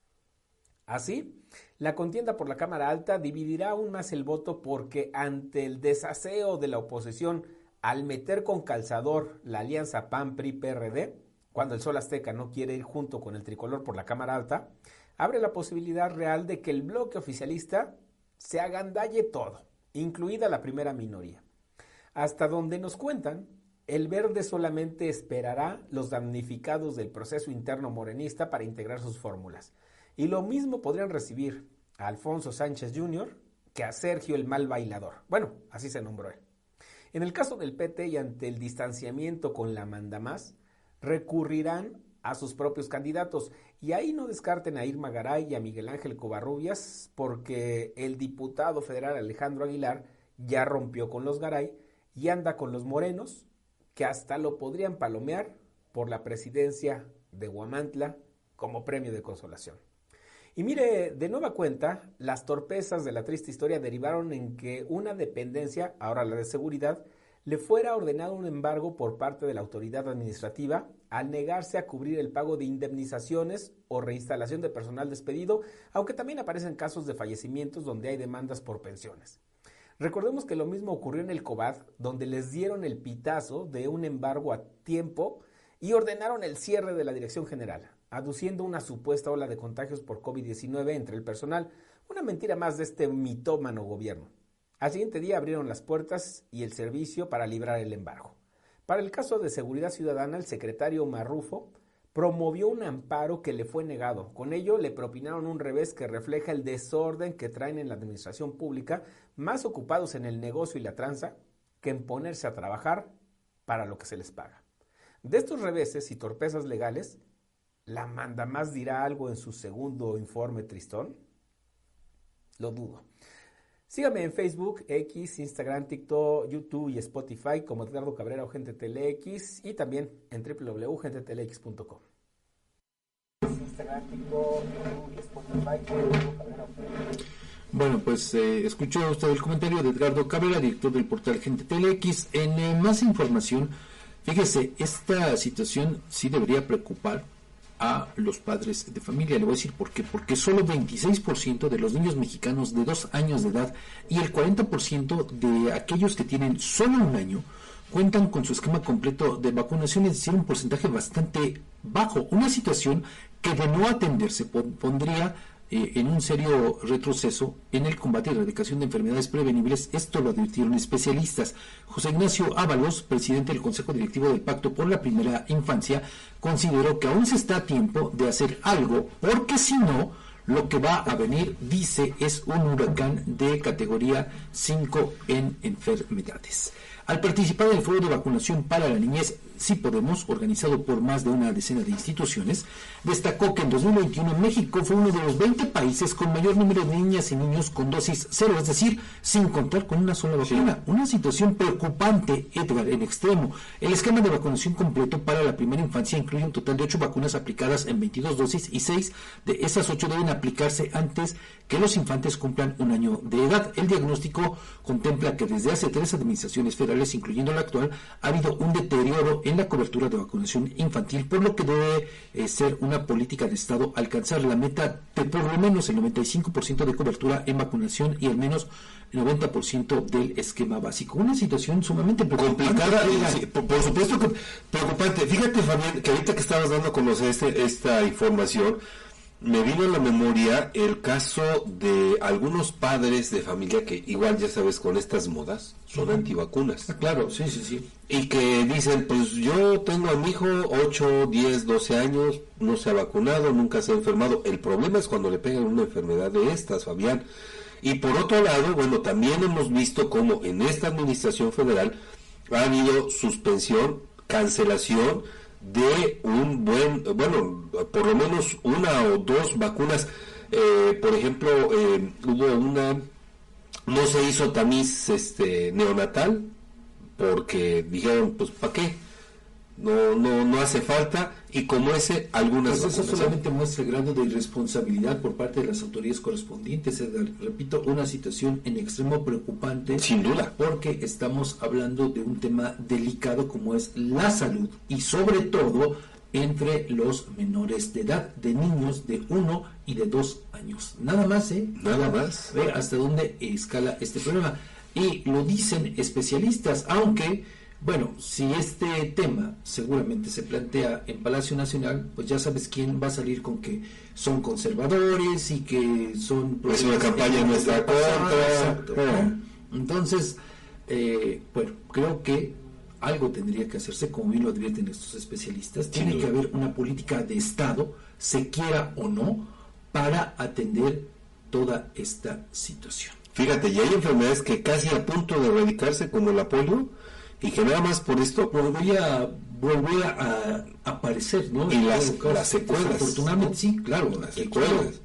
Así, la contienda por la Cámara Alta dividirá aún más el voto porque ante el desaseo de la oposición al meter con calzador la alianza PAN-PRI-PRD, cuando el Sol Azteca no quiere ir junto con el tricolor por la Cámara Alta, abre la posibilidad real de que el bloque oficialista se agandalle todo, incluida la primera minoría. Hasta donde nos cuentan, el verde solamente esperará los damnificados del proceso interno morenista para integrar sus fórmulas. Y lo mismo podrían recibir a Alfonso Sánchez Jr. que a Sergio el mal bailador. Bueno, así se nombró él. En el caso del PT y ante el distanciamiento con la mandamás, recurrirán a sus propios candidatos. Y ahí no descarten a Irma Garay y a Miguel Ángel Covarrubias, porque el diputado federal Alejandro Aguilar ya rompió con los Garay y anda con los morenos, que hasta lo podrían palomear por la presidencia de Huamantla como premio de consolación. Y mire, de nueva cuenta, las torpezas de la triste historia derivaron en que una dependencia, ahora la de seguridad, le fuera ordenado un embargo por parte de la autoridad administrativa al negarse a cubrir el pago de indemnizaciones o reinstalación de personal despedido, aunque también aparecen casos de fallecimientos donde hay demandas por pensiones. Recordemos que lo mismo ocurrió en el COBAD, donde les dieron el pitazo de un embargo a tiempo y ordenaron el cierre de la dirección general, aduciendo una supuesta ola de contagios por COVID-19 entre el personal, una mentira más de este mitómano gobierno. Al siguiente día abrieron las puertas y el servicio para librar el embargo. Para el caso de seguridad ciudadana, el secretario Marrufo promovió un amparo que le fue negado. Con ello le propinaron un revés que refleja el desorden que traen en la administración pública, más ocupados en el negocio y la tranza que en ponerse a trabajar para lo que se les paga. De estos reveses y torpezas legales, ¿la manda más dirá algo en su segundo informe tristón? Lo dudo. Sígame en Facebook, X, Instagram, TikTok, YouTube y Spotify como Edgardo Cabrera o Gente TeleX y también en www.gentetelex.com. Bueno, pues eh, escuchó usted el comentario de Edgardo Cabrera, director del portal Gente TeleX. En eh, más información, fíjese, esta situación sí debería preocupar a los padres de familia. Le voy a decir por qué. Porque solo 26% de los niños mexicanos de dos años de edad y el 40% de aquellos que tienen solo un año cuentan con su esquema completo de vacunación, es decir, un porcentaje bastante bajo. Una situación que de no atenderse pondría eh, en un serio retroceso en el combate y erradicación de enfermedades prevenibles. Esto lo advirtieron especialistas. José Ignacio Ábalos, presidente del Consejo Directivo del Pacto por la Primera Infancia, consideró que aún se está a tiempo de hacer algo, porque si no, lo que va a venir, dice, es un huracán de categoría 5 en enfermedades. Al participar en el foro de vacunación para la niñez Sí Podemos, organizado por más de una decena de instituciones, destacó que en 2021 México fue uno de los 20 países con mayor número de niñas y niños con dosis cero, es decir, sin contar con una sola vacuna. Una situación preocupante, Edgar, en extremo. El esquema de vacunación completo para la primera infancia incluye un total de 8 vacunas aplicadas en 22 dosis y 6 de esas 8 deben aplicarse antes que los infantes cumplan un año de edad. El diagnóstico contempla que desde hace tres administraciones federales, incluyendo la actual, ha habido un deterioro en la cobertura de vacunación infantil, por lo que debe eh, ser una política de Estado alcanzar la meta de por lo menos el 95% de cobertura en vacunación y al menos el 90% del esquema básico. Una situación sumamente complicada, por, supuesto que preocupante. Fíjate, Fabián, que ahorita que estabas dando a conocer este, esta información, me vino a la memoria el caso de algunos padres de familia que igual ya sabes con estas modas son antivacunas. Ah, claro, sí, sí, sí. Y que dicen, pues yo tengo a mi hijo 8, 10, 12 años, no se ha vacunado, nunca se ha enfermado. El problema es cuando le pegan una enfermedad de estas, Fabián. Y por otro lado, bueno, también hemos visto cómo en esta administración federal ha habido suspensión, cancelación, de un buen, bueno, por lo menos una o dos vacunas. Eh, por ejemplo, eh, hubo una, no se hizo tamiz este, neonatal, porque dijeron, pues, ¿para qué? No, no, no hace falta y como ese algunas pues eso solamente muestra el grado de irresponsabilidad por parte de las autoridades correspondientes repito una situación en extremo preocupante sin duda porque estamos hablando de un tema delicado como es la salud y sobre todo entre los menores de edad, de niños de uno y de dos años. Nada más, ¿eh? Nada más. Ve hasta dónde escala este problema. Y lo dicen especialistas, aunque bueno, si este tema seguramente se plantea en Palacio Nacional, pues ya sabes quién va a salir con que son conservadores y que son... Es una campaña en nuestra contra. Entonces, eh, bueno, creo que algo tendría que hacerse, como bien lo advierten estos especialistas. Tiene que haber una política de Estado, se quiera o no, para atender toda esta situación. Fíjate, y hay enfermedades que casi a punto de erradicarse, como el polio, y que nada más por esto volvía, volvía a aparecer, ¿no? Y las, las secuelas. Afortunadamente, sí, claro, las secuelas.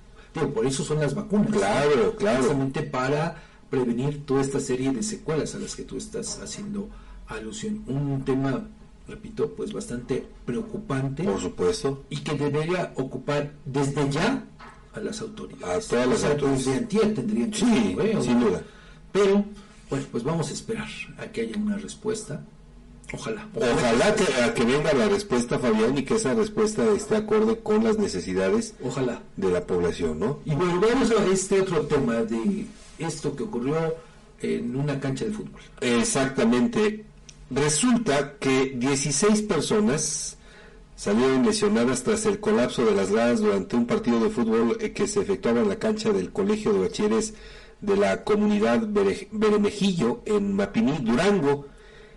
por eso son las vacunas. Claro, claro. Precisamente para prevenir toda esta serie de secuelas a las que tú estás haciendo alusión. Un tema, repito, pues bastante preocupante. Por supuesto. Y que debería ocupar desde ya a las autoridades. A todas las autoridades. tendrían que Sí, sin duda. Pero bueno, pues vamos a esperar a que haya una respuesta. Ojalá. Ojalá, que, a que venga la respuesta, Fabián, y que esa respuesta esté acorde con las necesidades Ojalá. de la población, ¿no? Y bueno, vamos a este otro tema de esto que ocurrió en una cancha de fútbol. Exactamente. Resulta que 16 personas salieron lesionadas tras el colapso de las gradas durante un partido de fútbol eh, que se efectuaba en la cancha del Colegio de Bachilleres de la comunidad Bere- Beremejillo en Mapiní, Durango.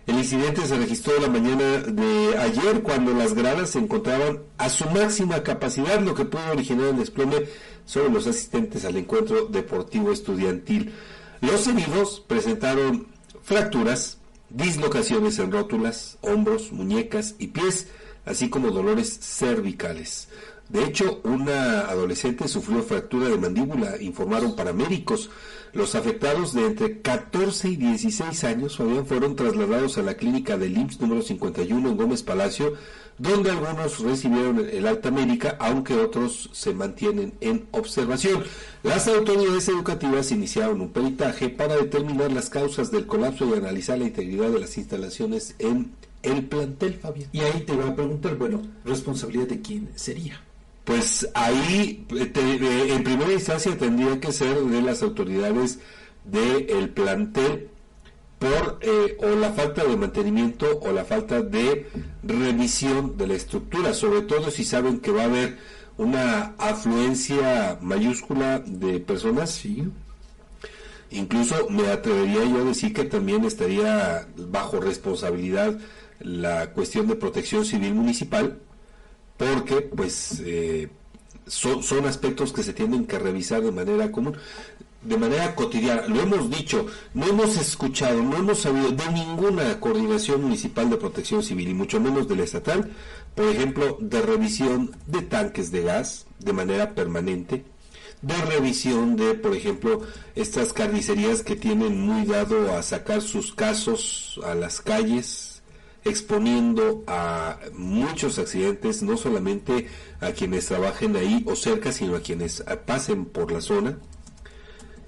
El incidente se registró la mañana de ayer cuando las gradas se encontraban a su máxima capacidad, lo que pudo originar el desplome sobre los asistentes al encuentro deportivo estudiantil. Los heridos presentaron fracturas, dislocaciones en rótulas, hombros, muñecas y pies, así como dolores cervicales. De hecho, una adolescente sufrió fractura de mandíbula, informaron paramédicos. Los afectados de entre 14 y 16 años Fabián, fueron trasladados a la clínica del IMSS número 51 en Gómez Palacio, donde algunos recibieron el alta médica, aunque otros se mantienen en observación. Las autoridades educativas iniciaron un peritaje para determinar las causas del colapso y analizar la integridad de las instalaciones en el plantel, Fabián. Y ahí te voy a preguntar, bueno, responsabilidad de quién sería. Pues ahí, te- en primera instancia, tendría que ser de las autoridades del plantel por eh, o la falta de mantenimiento o la falta de revisión de la estructura, sobre todo si saben que va a haber una afluencia mayúscula de personas. Incluso me atrevería yo a decir que también estaría bajo responsabilidad la cuestión de protección civil municipal, porque pues eh, son, son aspectos que se tienen que revisar de manera común, de manera cotidiana. Lo hemos dicho, no hemos escuchado, no hemos sabido de ninguna coordinación municipal de protección civil, y mucho menos de la estatal, por ejemplo, de revisión de tanques de gas de manera permanente, de revisión de, por ejemplo, estas carnicerías que tienen muy dado a sacar sus casos a las calles, exponiendo a muchos accidentes, no solamente a quienes trabajen ahí o cerca, sino a quienes pasen por la zona.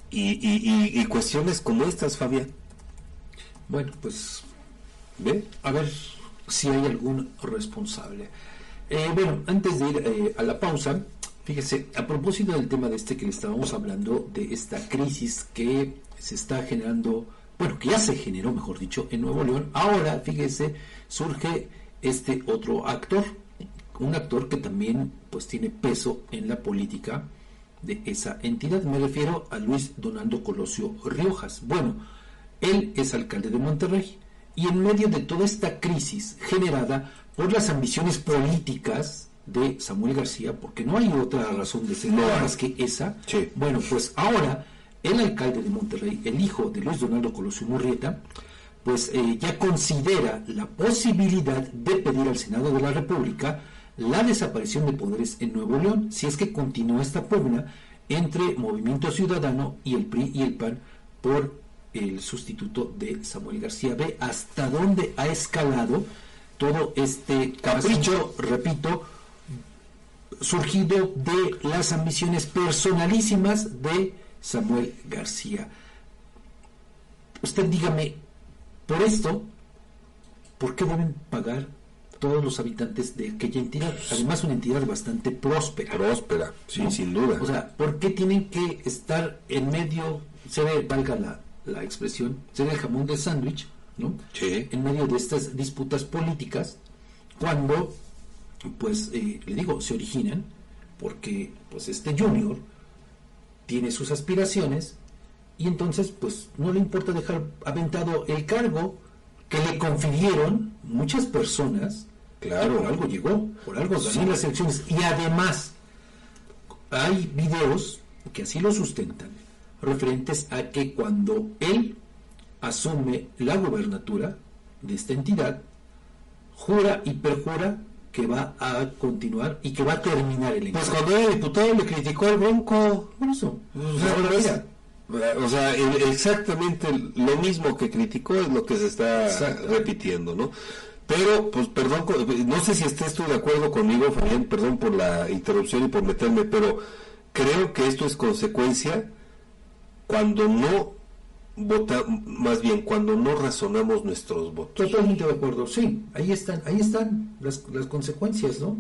Y, y- y- y cuestiones como estas, Fabián. Bueno, pues ¿Ve? a ver si hay algún responsable. Eh, bueno, antes de ir eh, a la pausa, fíjese, a propósito del tema de este que le estábamos hablando, de esta crisis que se está generando, bueno, que ya se generó, mejor dicho, en Nuevo León, ahora, fíjese, surge este otro actor, un actor que también pues tiene peso en la política de esa entidad. Me refiero a Luis Donaldo Colosio Riojas. Bueno, él es alcalde de Monterrey y en medio de toda esta crisis generada por las ambiciones políticas de Samuel García, porque no hay otra razón de ser No más que esa, bueno, pues ahora el alcalde de Monterrey, el hijo de Luis Donaldo Colosio Murrieta, pues eh, ya considera la posibilidad de pedir al Senado de la República la desaparición de poderes en Nuevo León, si es que continúa esta pugna entre Movimiento Ciudadano y el PRI y el PAN por el sustituto de Samuel García. Ve hasta dónde ha escalado todo este capricho, repito, surgido de las ambiciones personalísimas de Samuel García. Usted dígame, por esto, ¿por qué deben pagar todos los habitantes de aquella entidad? Además, una entidad bastante próspera. Próspera, sí, sin duda. O sea, ¿por qué tienen que estar en medio, se ve, valga la, la expresión, se ve el jamón de sándwich, ¿no? En medio de estas disputas políticas, cuando, pues, eh, le digo, se originan, porque, pues, este junior tiene sus aspiraciones y entonces, pues, no le importa dejar aventado el cargo que le confirieron muchas personas. Claro. Por algo llegó, por algo ganó Sí. las elecciones. Y además, hay videos que así lo sustentan, referentes a que cuando él asume la gobernatura de esta entidad, jura y perjura que va a continuar y que va a terminar el Pues encargo. cuando era diputado le criticó al Bronco. Por eso. O sea, Ahora, pues, mira, o sea, el- exactamente lo mismo que criticó es lo que se está repitiendo, ¿no? Pero, pues, perdón, no sé si estés tú de acuerdo conmigo, Fabián, perdón por la interrupción y por meterme, pero creo que esto es consecuencia cuando no vota, más bien cuando no razonamos nuestros votos. Totalmente de acuerdo, sí, ahí están, ahí están las, las consecuencias, ¿no?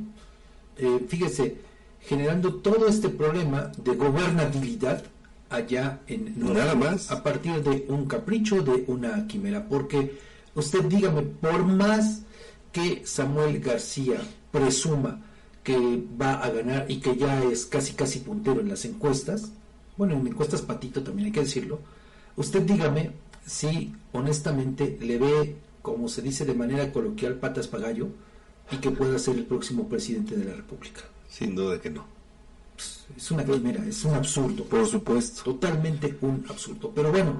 Eh, fíjese, generando todo este problema de gobernabilidad allá en Nada más. a partir de un capricho, de una quimera, porque usted dígame, por más que Samuel García presuma que va a ganar y que ya es casi casi puntero en las encuestas, bueno, en encuestas patito también hay que decirlo, usted dígame si honestamente le ve, como se dice de manera coloquial, patas pagallo y que pueda ser el próximo presidente de la República. Sin duda que no. Es una quimera, es un absurdo. Por supuesto. Totalmente un absurdo. Pero bueno,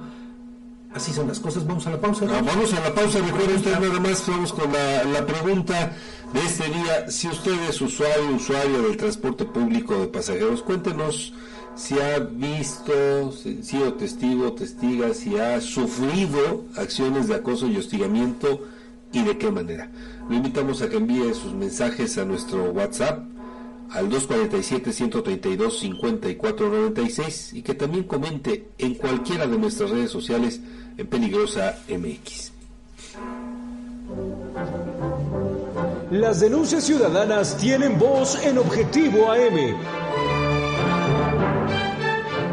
así son las cosas. Vamos a la pausa. Ah, vamos a la pausa. Recuerde usted nada más, vamos con la, la pregunta de este día. Si usted es usuario, usuario del transporte público de pasajeros, cuéntenos si ha visto, si- sido testigo, testiga, si ha sufrido acciones de acoso y hostigamiento y de qué manera. Lo invitamos a que envíe sus mensajes a nuestro WhatsApp al 247-132-5496 y que también comente en cualquiera de nuestras redes sociales en Peligrosa MX. Las denuncias ciudadanas tienen voz en Objetivo AM.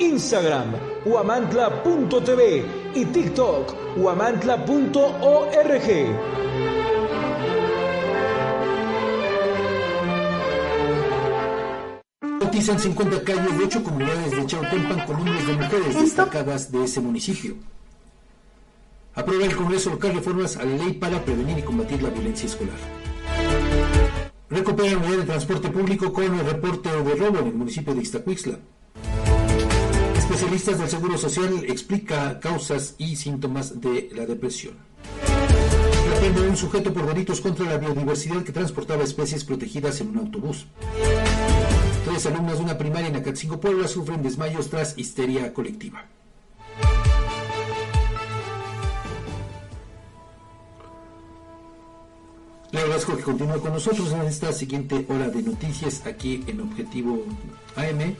Instagram, guamantla.tv y TikTok, guamantla.org. Bautizan 50 calles de 8 comunidades de Chautempan con nombres de mujeres destacadas de ese municipio. Aprueba el Congreso local reformas a la ley para prevenir y combatir la violencia escolar. Recupera la unidad de transporte público con el reporte de robo en el municipio de Ixtacuixla. Especialistas del Seguro Social explica causas y síntomas de la depresión. Detiene un sujeto por delitos contra la biodiversidad que transportaba especies protegidas en un autobús. Tres alumnas de una primaria en Acatzingo, Puebla, sufren desmayos tras histeria colectiva. Le agradezco que continúe con nosotros en esta siguiente hora de noticias aquí en Objetivo AM.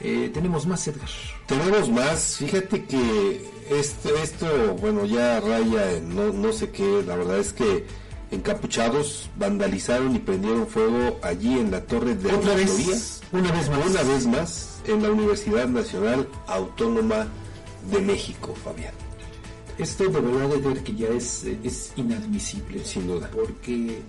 Eh, tenemos más, Edgar. Tenemos más, fíjate que esto, esto bueno, ya raya en no, no sé qué, la verdad es que encapuchados vandalizaron y prendieron fuego allí en la torre de ¿Otra vez? Una vez más. Una vez más en la Universidad Nacional Autónoma de México, Fabián. Esto de verdad de ver que ya es, es inadmisible. Sin duda. Porque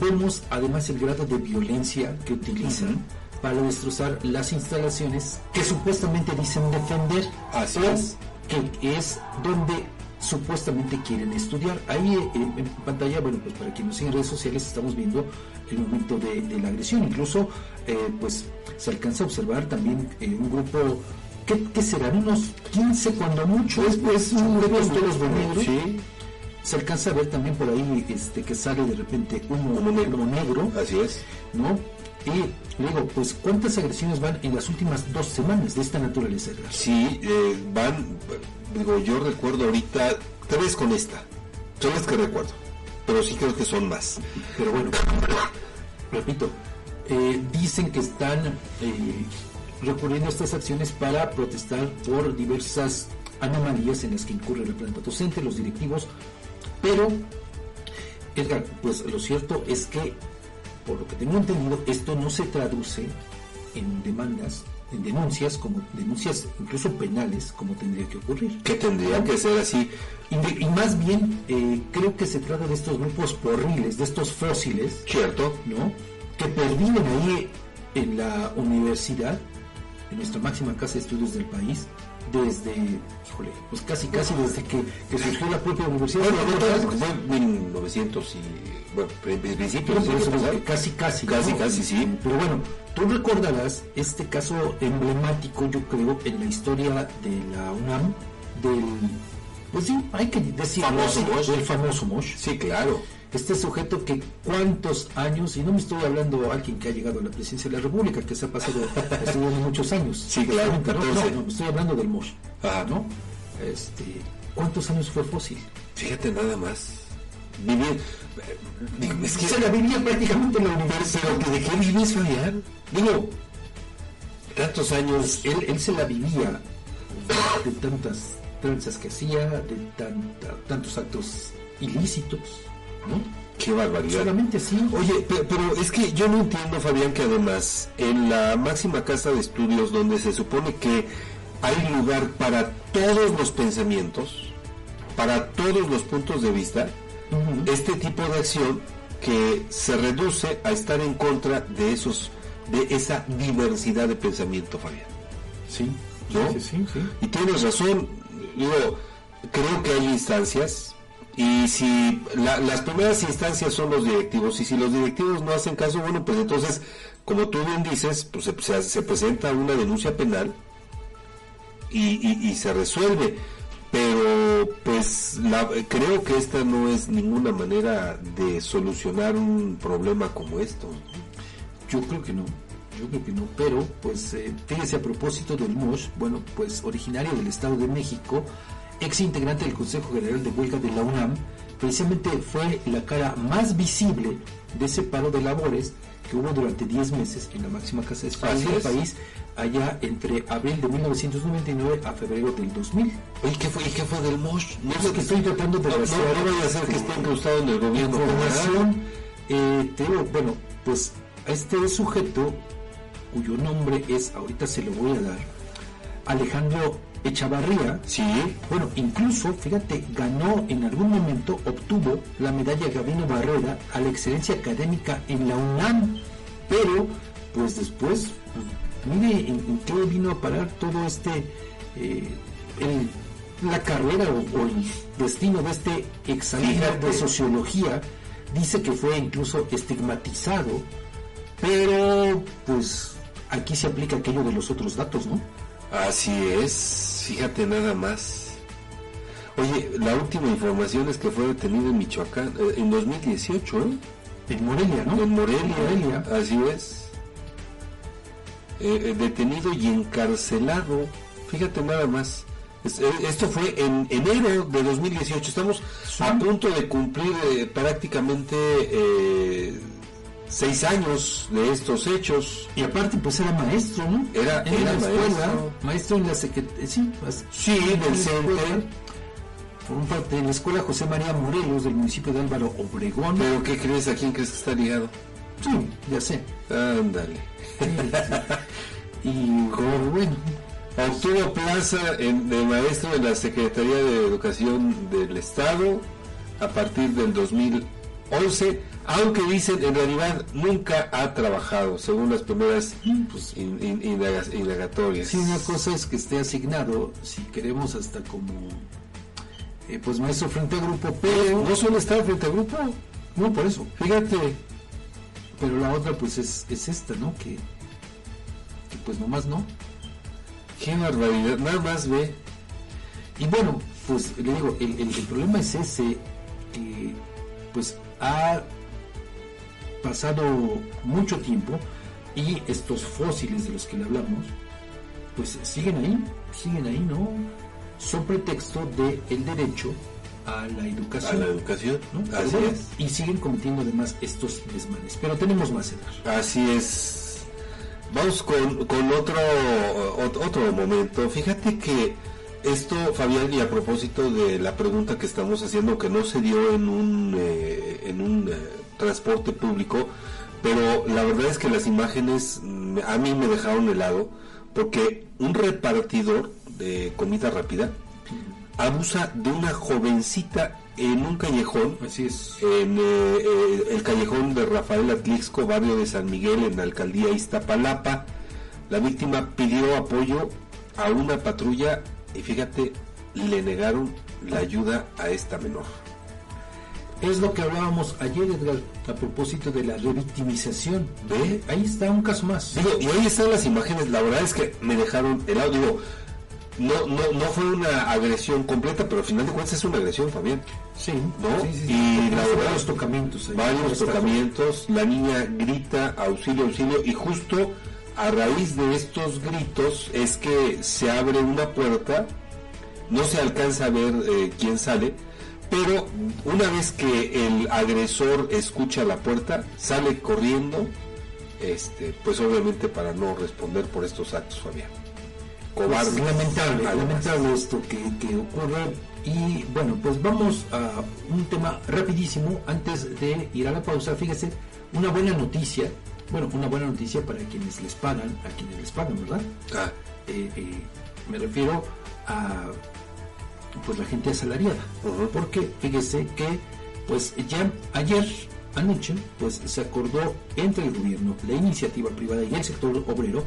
vemos además el grado de violencia que utilizan para destrozar las instalaciones que supuestamente dicen defender. Así es. Que es donde supuestamente quieren estudiar. Ahí eh, en, pantalla, bueno, pues para quienes nos siguen en redes sociales estamos viendo el momento de, de la agresión. Incluso, eh, pues se alcanza a observar también eh, un grupo ¿qué, qué serán? Unos 15 cuando mucho. Es pues un de los negros. Sí. Se alcanza a ver también por ahí este que sale de repente negro. humo negro, Así es. ¿no? Y luego, pues, ¿cuántas agresiones van en las últimas dos semanas de esta naturaleza? Edgar? Sí, eh, van, digo, yo recuerdo ahorita tres con esta. Son las que recuerdo. Pero sí creo que son más. Pero bueno, repito, eh, dicen que están eh, recurriendo a estas acciones para protestar por diversas anomalías en las que incurre la planta docente, los directivos, pero, Edgar, pues lo cierto es que, por lo que tengo entendido, esto no se traduce en demandas, en denuncias, como denuncias incluso penales, como tendría que ocurrir. Que tendría que ser así. Y, más bien, eh, creo que se trata de estos grupos porriles, de estos fósiles, Cierto. ¿no? Que perviven ahí en la universidad, en nuestra máxima casa de estudios del país, desde, híjole, pues casi casi desde que, que surgió la propia universidad. Bueno, no tanto, porque fue en 1900 y, bueno, pri- pri- principios Pero del siglo por eso, pasado. casi casi. Casi, ¿no? casi, sí. Pero bueno, tú recordarás este caso emblemático, yo creo, en la historia de la UNAM, del, pues sí, hay que decirlo, Famoso Mosh. del famoso Mosh. Sí, claro. Este sujeto que cuántos años, y no me estoy hablando de alguien que ha llegado a la presidencia de la República, que se ha pasado estudiando muchos años. Sí, claro, No, 14. no, no, me estoy hablando del Mosh, Ajá. ¿no? Este, ¿Cuántos años fue fósil? Fíjate nada más. Vivir. Digo, es que. Se la vivía prácticamente en la universidad. Pero ¿de qué vives, Fabián? Digo, tantos años. él, él se la vivía de tantas tranzas que hacía, de tanta- tantos actos ilícitos, ¿no? Qué barbaridad. Solamente así. Oye, pe- pero es que yo no entiendo, Fabián, que además en la máxima casa de estudios donde se supone que hay lugar para todos los pensamientos, para todos los puntos de vista, este tipo de acción que se reduce a estar en contra de esos, de esa diversidad de pensamiento, Fabián. Sí, ¿No? sí, sí, sí. Y tienes razón, digo, creo que hay instancias y si la- las primeras instancias son los directivos y si los directivos no hacen caso, bueno, pues entonces, como tú bien dices, pues se, se- se presenta una denuncia penal y, y- y se resuelve. Pero pues la- creo que esta no es ninguna manera de solucionar un problema como esto. Yo creo que no, yo creo que no, pero pues eh, fíjese a propósito del MOSH, bueno, pues originario del Estado de México, ex integrante del Consejo General de Huelga de la UNAM, precisamente fue la cara más visible de ese paro de labores que hubo durante 10 meses en la máxima casa de Así del país, allá entre abril de 1999 a febrero del 2000. Oye, ¿qué fue, y qué fue del MOSH? No Es lo que estoy tratando de No, no, rastrear, no vaya a ser que esté incrustado en el gobierno información. Eh, te digo, bueno, pues este sujeto, cuyo nombre es, ahorita se lo voy a dar, Alejandro Echavarría, Sí, bueno, incluso, fíjate, ganó en algún momento, obtuvo la medalla Gabino Barrera a la excelencia académica en la UNAM, pero pues después, mire en, en qué vino a parar todo este, eh, el- la carrera o, o el destino de este Fíjate. de sociología, dice que fue incluso estigmatizado, pero pues aquí se aplica aquello de los otros datos, ¿no? Así es, fíjate nada más. Oye, la última información es que fue detenido en Michoacán eh, en 2018, ¿eh? En Morelia, ¿no? En Morelia, Morelia. así es. Eh, eh, detenido y encarcelado, fíjate nada más. Eh, esto fue en enero de 2018, estamos a punto de cumplir eh, prácticamente eh, seis años de estos hechos. Y aparte, pues era maestro, ¿no? Era- en era la escuela, maestro. maestro, en la secretaría, sí, pues, Sí, del escuela, Formó parte de la escuela José María Morelos del municipio de Álvaro Obregón. ¿Pero qué crees? ¿A quién crees que está ligado? Sí, ya sé. Ándale. Y como, bueno, Obtuvo plaza en- de maestro en la Secretaría de Educación del Estado a partir del 2011, aunque dicen en realidad nunca ha trabajado, según las primeras pues, in- in- indagas- indagatorias. sí, una cosa es que esté asignado, si queremos, hasta como, eh, pues maestro frente a grupo, pero... No suele estar frente a grupo. No, por eso. Fíjate, Pero la otra, pues es, es esta, ¿no? Que, que pues nomás no. Qué barbaridad, nada más ve. Y bueno, pues le digo, el, el- el problema es ese, que pues ha pasado mucho tiempo y estos fósiles de los que le hablamos, pues siguen ahí, siguen ahí, ¿no? Son pretexto de el derecho a la educación. A la educación, ¿no? Así es. Y siguen cometiendo además estos desmanes. Pero tenemos más, Edgar. Así es. Vamos con, con otro, ot- otro momento. Fíjate que esto, Fabián, y a propósito de la pregunta que estamos haciendo, que no se dio en un, eh, en un eh, transporte público, pero la verdad es que las imágenes mm, a mí me dejaron helado, porque un repartidor de comida rápida abusa de una jovencita en un callejón, Así es. en eh, eh, el callejón de Rafael Atlixco, barrio de San Miguel, en la alcaldía Iztapalapa. La víctima pidió apoyo a una patrulla y fíjate, le negaron la ayuda a esta menor. Es lo que hablábamos ayer, Edgar, a propósito de la revictimización. ¿Ve? Ahí está un caso más. Digo, y ahí están las imágenes, la verdad es que me dejaron helado. Digo, no, no, no fue una agresión completa, pero al final de cuentas es una agresión, Fabián. Sí, ¿no? sí, sí, sí. y la verdad, varios tocamientos. ahí. varios tocamientos, la niña grita auxilio, auxilio, y justo a raíz de estos gritos es que se abre una puerta, no se alcanza a ver eh, quién sale, pero una vez que el agresor escucha la puerta, sale corriendo, este, pues obviamente para no responder por estos actos, Fabián. Pues, Cobarde. lamentable, Además. lamentable esto que, que ocurre. Y bueno, pues vamos a un tema rapidísimo antes de ir a la pausa. Fíjese, una buena noticia, bueno, una buena noticia para quienes les pagan, a quienes les pagan, ¿verdad? Ah, Eh, eh, me refiero a pues la gente asalariada. Porque fíjese que pues ya ayer anoche pues se acordó entre el gobierno, la iniciativa privada y el sector obrero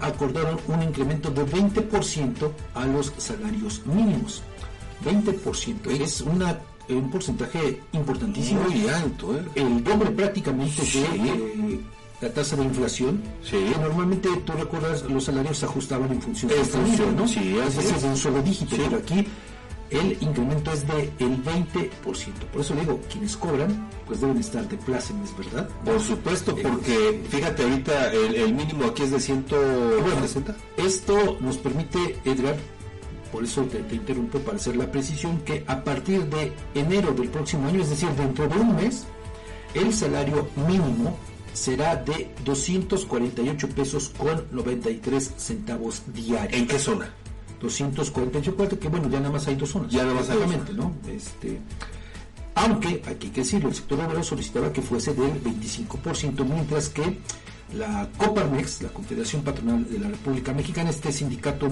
acordaron un incremento de 20% a los salarios mínimos. 20% es una un porcentaje importantísimo Muy alto, ¿eh? el doble prácticamente Sí. de eh, la tasa de inflación. Sí. Que normalmente, tú recuerdas, los salarios se ajustaban en función de la inflación, ¿no? sí, es decir, de un solo dígito, Sí. pero aquí el incremento es de el 20%. Por eso le digo, quienes cobran, pues deben estar de plácemes, ¿verdad? Por supuesto, Eh, porque fíjate ahorita el, el mínimo aquí es de 160. Esto nos permite, Edgar, por eso te, te interrumpo para hacer la precisión, que a partir de enero del próximo año, es decir, dentro de un mes, el salario mínimo será de 248 pesos con 93 centavos diarios. ¿En qué zona? 248, acuérdate que bueno, ya nada más hay dos zonas. Ya nada más hay dos Exactamente, ¿no? Este, aunque, aquí hay que decirlo, el sector obrero solicitaba que fuese del 25%, mientras que la Coparmex, la Confederación Patronal de la República Mexicana, este sindicato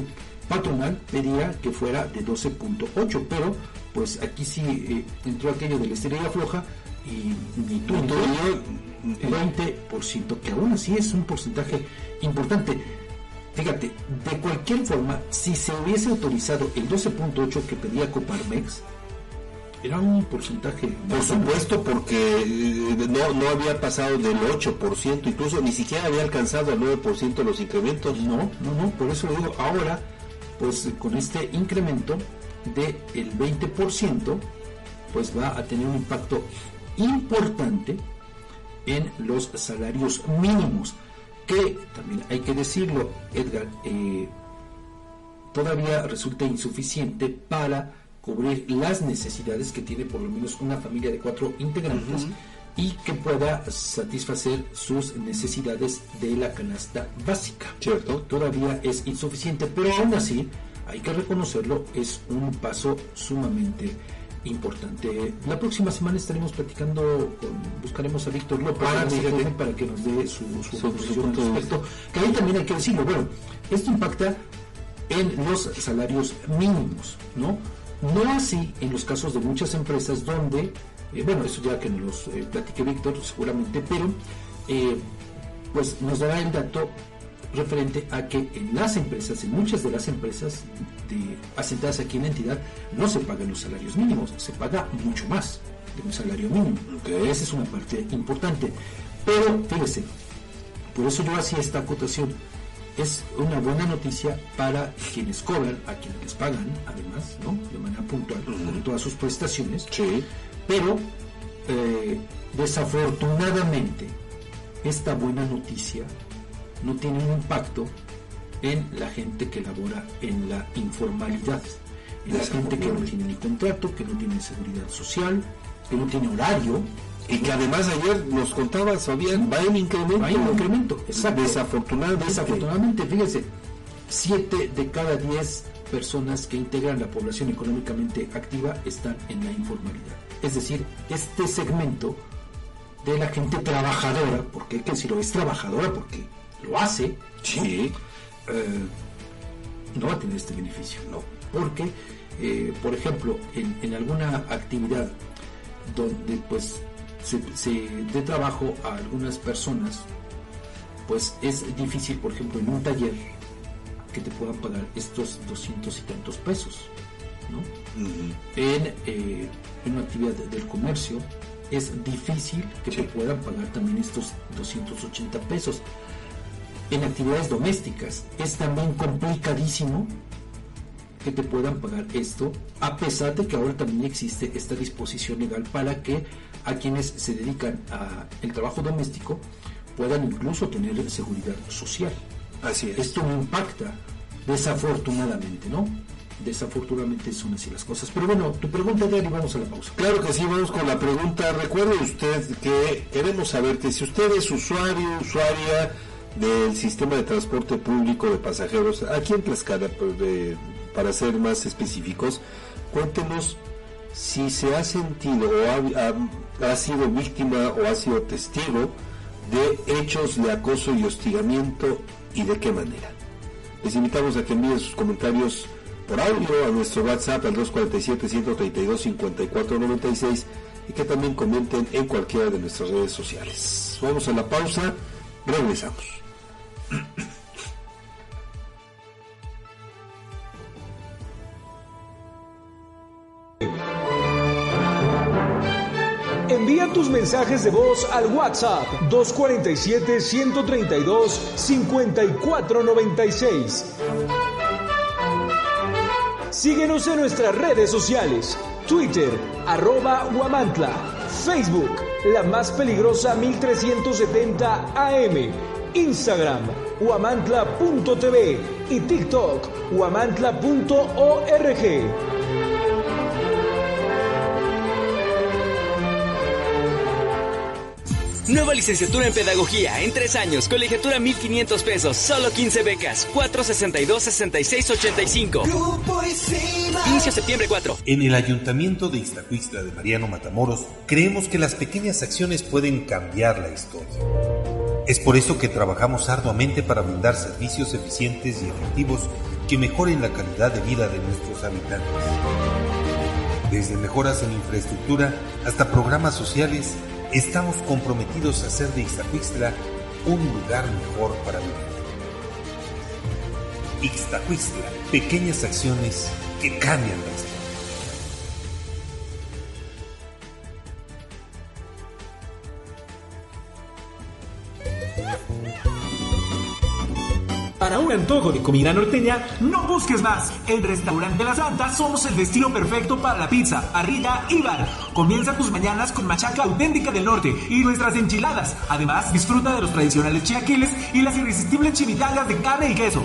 patronal, pedía que fuera de 12.8, pero pues aquí sí eh, entró aquello de la estrella floja y ni tú ni yo, 20%, que aún así es un porcentaje importante. Fíjate, de cualquier forma, si se hubiese autorizado el 12.8 que pedía Coparmex, era un porcentaje. Por supuesto, porque eh, no, no había pasado del 8%, incluso ni siquiera había alcanzado al 9% los incrementos. No, no, no, por eso le digo, ahora, pues con este incremento del el 20%, pues va a tener un impacto importante en los salarios mínimos, que también hay que decirlo, Edgar, eh, todavía resulta insuficiente para cubrir las necesidades que tiene por lo menos una familia de cuatro integrantes y que pueda satisfacer sus necesidades de la canasta básica. Cierto. Todavía es insuficiente, pero aún así, hay que reconocerlo, es un paso sumamente importante. La próxima semana estaremos platicando, con, buscaremos a Víctor López Ah, fíjate. Para que nos dé su, su, Su- posición su punto al respecto. Que ahí también hay que decirlo, bueno, esto impacta en los salarios mínimos, ¿no? No así en los casos de muchas empresas donde, eh, bueno, eso ya que nos los eh, platique Víctor seguramente, pero eh, pues nos dará el dato referente a que en las empresas, en muchas de las empresas de, asentadas aquí en la entidad, no se pagan los salarios mínimos, se paga mucho más de un salario mínimo. Esa es una parte importante. Pero fíjese, por eso yo hacía esta acotación. es una buena noticia para quienes cobran, a quienes les pagan, además, ¿no? De manera puntual, con todas sus prestaciones. Pero, eh, desafortunadamente, esta buena noticia no tiene un impacto en la gente que labora en la informalidad, en la gente que no tiene ni contrato, que no tiene seguridad social, que no tiene horario, y que además ayer nos contaba, Fabián, va en incremento. Va en incremento, exacto. Desafortunadamente. Desafortunadamente, fíjese, 7 de cada 10 personas que integran la población económicamente activa están en la informalidad. Es decir, este segmento de la gente trabajadora, porque hay que decirlo, es trabajadora porque lo hace, sí. Eh, no va a tener este beneficio, no. Porque, eh, por ejemplo, en, en alguna actividad donde pues se, se dé trabajo a algunas personas, pues es difícil, por ejemplo, en un taller que te puedan pagar estos 200 y tantos pesos. ¿no? en, eh, en, una actividad del comercio es difícil que te puedan pagar también estos 280 pesos. En actividades domésticas es también complicadísimo que te puedan pagar esto, a pesar de que ahora también existe esta disposición legal para que a quienes se dedican al trabajo doméstico puedan incluso tener seguridad social. Así es. Esto no impacta, desafortunadamente, ¿no? Desafortunadamente son así las cosas. Pero bueno, tu pregunta, y vamos a la pausa. Claro que sí, vamos con la pregunta. Recuerde usted que queremos saber que si usted es usuario, usuaria del sistema de transporte público de pasajeros, aquí en Tlaxcala, pues, para ser más específicos, cuéntenos si se ha sentido o ha, ha, sido víctima o ha sido testigo de hechos de acoso y hostigamiento y de qué manera. Les invitamos a que envíen sus comentarios por audio a nuestro WhatsApp al 247-132-5496 y que también comenten en cualquiera de nuestras redes sociales. Vamos a la pausa, regresamos. Envía tus mensajes de voz al WhatsApp 247-132-5496. Síguenos en nuestras redes sociales. Twitter, arroba Huamantla. Facebook, la más peligrosa 1370 AM. Instagram, huamantla.tv. Y TikTok, huamantla.org. Nueva licenciatura en Pedagogía en tres años, colegiatura 1500 pesos, solo 15 becas, 462-6685. Inicio septiembre 4. En el Ayuntamiento de Iztacuistla de Mariano Matamoros, creemos que las pequeñas acciones pueden cambiar la historia. Es por eso que trabajamos arduamente para brindar servicios eficientes y efectivos que mejoren la calidad de vida de nuestros habitantes. Desde mejoras en infraestructura hasta programas sociales, estamos comprometidos a hacer de Ixtacuistla un lugar mejor para vivir. Ixtacuistla, pequeñas acciones que cambian la historia. Un antojo de comida norteña, no busques más. En Restaurante La Santa somos el destino perfecto para la pizza, parrilla y bar. Comienza tus mañanas con machaca auténtica del norte y nuestras enchiladas. Además, disfruta de los tradicionales chiaquiles y las irresistibles chimichangas de carne y queso.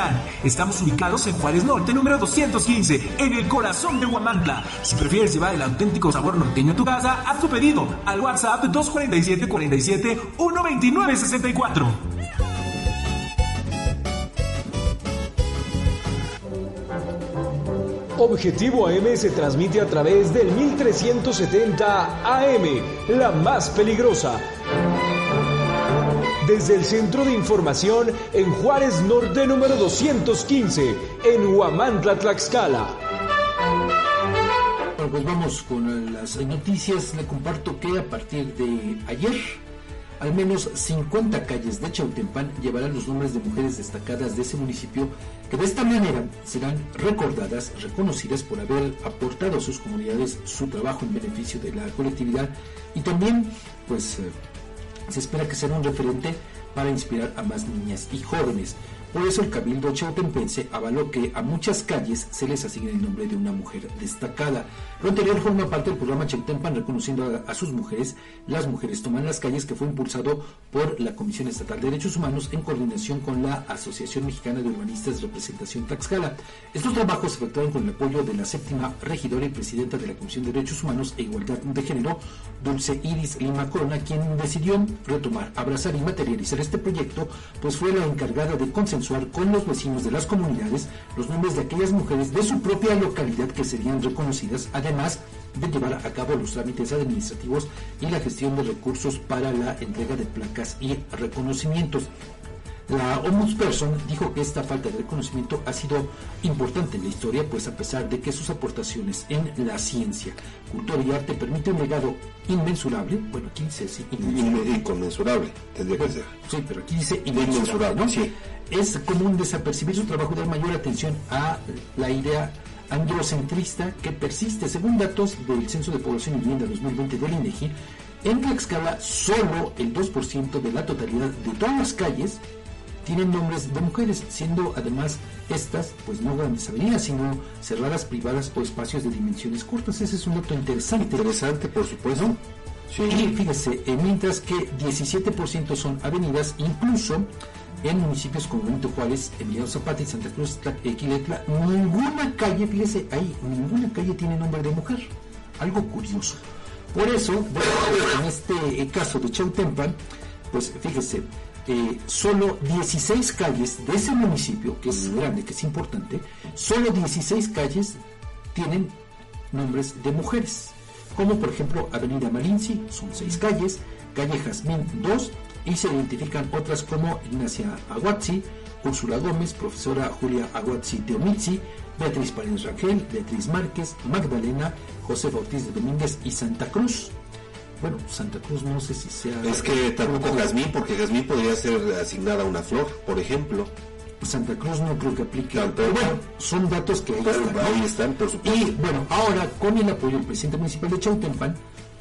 Estamos ubicados en Juárez Norte, número 215, en el corazón de Huamantla. Si prefieres llevar el auténtico sabor norteño a tu casa, haz tu pedido al WhatsApp 247 47 129 64. Objetivo AM se transmite a través del 1370 AM, la más peligrosa desde el Centro de Información en Juárez Norte número 215, en Huamantla, Tlaxcala. Bueno, pues vamos con las noticias. Le comparto que a partir de ayer, al menos 50 calles de Chautempan llevarán los nombres de mujeres destacadas de ese municipio que de esta manera serán recordadas, reconocidas por haber aportado a sus comunidades su trabajo en beneficio de la colectividad y también pues eh, se espera que sea un referente para inspirar a más niñas y jóvenes. Por eso el Cabildo Chautempense avaló que a muchas calles se les asigne el nombre de una mujer destacada. Lo anterior forma parte del programa Chautempan reconociendo a, a, sus mujeres. Las mujeres toman las calles que fue impulsado por la Comisión Estatal de Derechos Humanos en coordinación con la Asociación Mexicana de Urbanistas Representación Tlaxcala. Estos trabajos se efectuaron con el apoyo de la séptima regidora y presidenta de la Comisión de Derechos Humanos e Igualdad de Género, Dulce Iris Lima Corona, quien decidió retomar, abrazar y materializar este proyecto, pues fue la encargada de consensuar con los vecinos de las comunidades los nombres de aquellas mujeres de su propia localidad que serían reconocidas, además de llevar a cabo los trámites administrativos y la gestión de recursos para la entrega de placas y reconocimientos. La Ombudsperson dijo que esta falta de reconocimiento ha sido importante en la historia, pues a pesar de que sus aportaciones en la ciencia, cultura y arte permiten un legado inmensurable, bueno, aquí dice sí, inmensurable. Inconmensurable, tendría que ser. Sí, pero aquí dice inmensurable, ¿no? Sí. Es común desapercibir su trabajo y dar mayor atención a la idea androcentrista que persiste. Según datos del Censo de Población y Vivienda 2020 del INEGI, en Tlaxcala solo el 2% de la totalidad de todas las calles tienen nombres de mujeres, siendo además estas, pues no grandes avenidas, sino cerradas privadas o espacios de dimensiones cortas. Ese es un dato interesante. Interesante, por supuesto. Sí. Y fíjese, eh, mientras que 17% son avenidas, incluso en municipios como Benito Juárez, Emiliano Zapata y Santa Cruz, Equiletla, ninguna calle, fíjese ahí, ninguna calle tiene nombre de mujer. Algo curioso. Por eso, bueno, en este caso de Chautempan, pues fíjese, eh, solo 16 calles de ese municipio, que es grande, que es importante, solo 16 calles tienen nombres de mujeres. Como por ejemplo Avenida Malinci, son 6 calles, Calle Jazmín 2, y se identifican otras como Ignacia Aguazzi, Úrsula Gómez, profesora Julia Aguazzi Teomizzi, Beatriz Paredes Rangel, Beatriz Márquez, Magdalena, José Bautista Domínguez y Santa Cruz. Bueno, Santa Cruz no sé si sea... Es que tampoco Jazmín, porque Jazmín podría ser asignada a una flor, por ejemplo. Santa Cruz no creo que aplique. Pero bueno, son datos que ahí están. ahí están, por supuesto. Y bueno, ahora con el apoyo del presidente municipal de Chautempan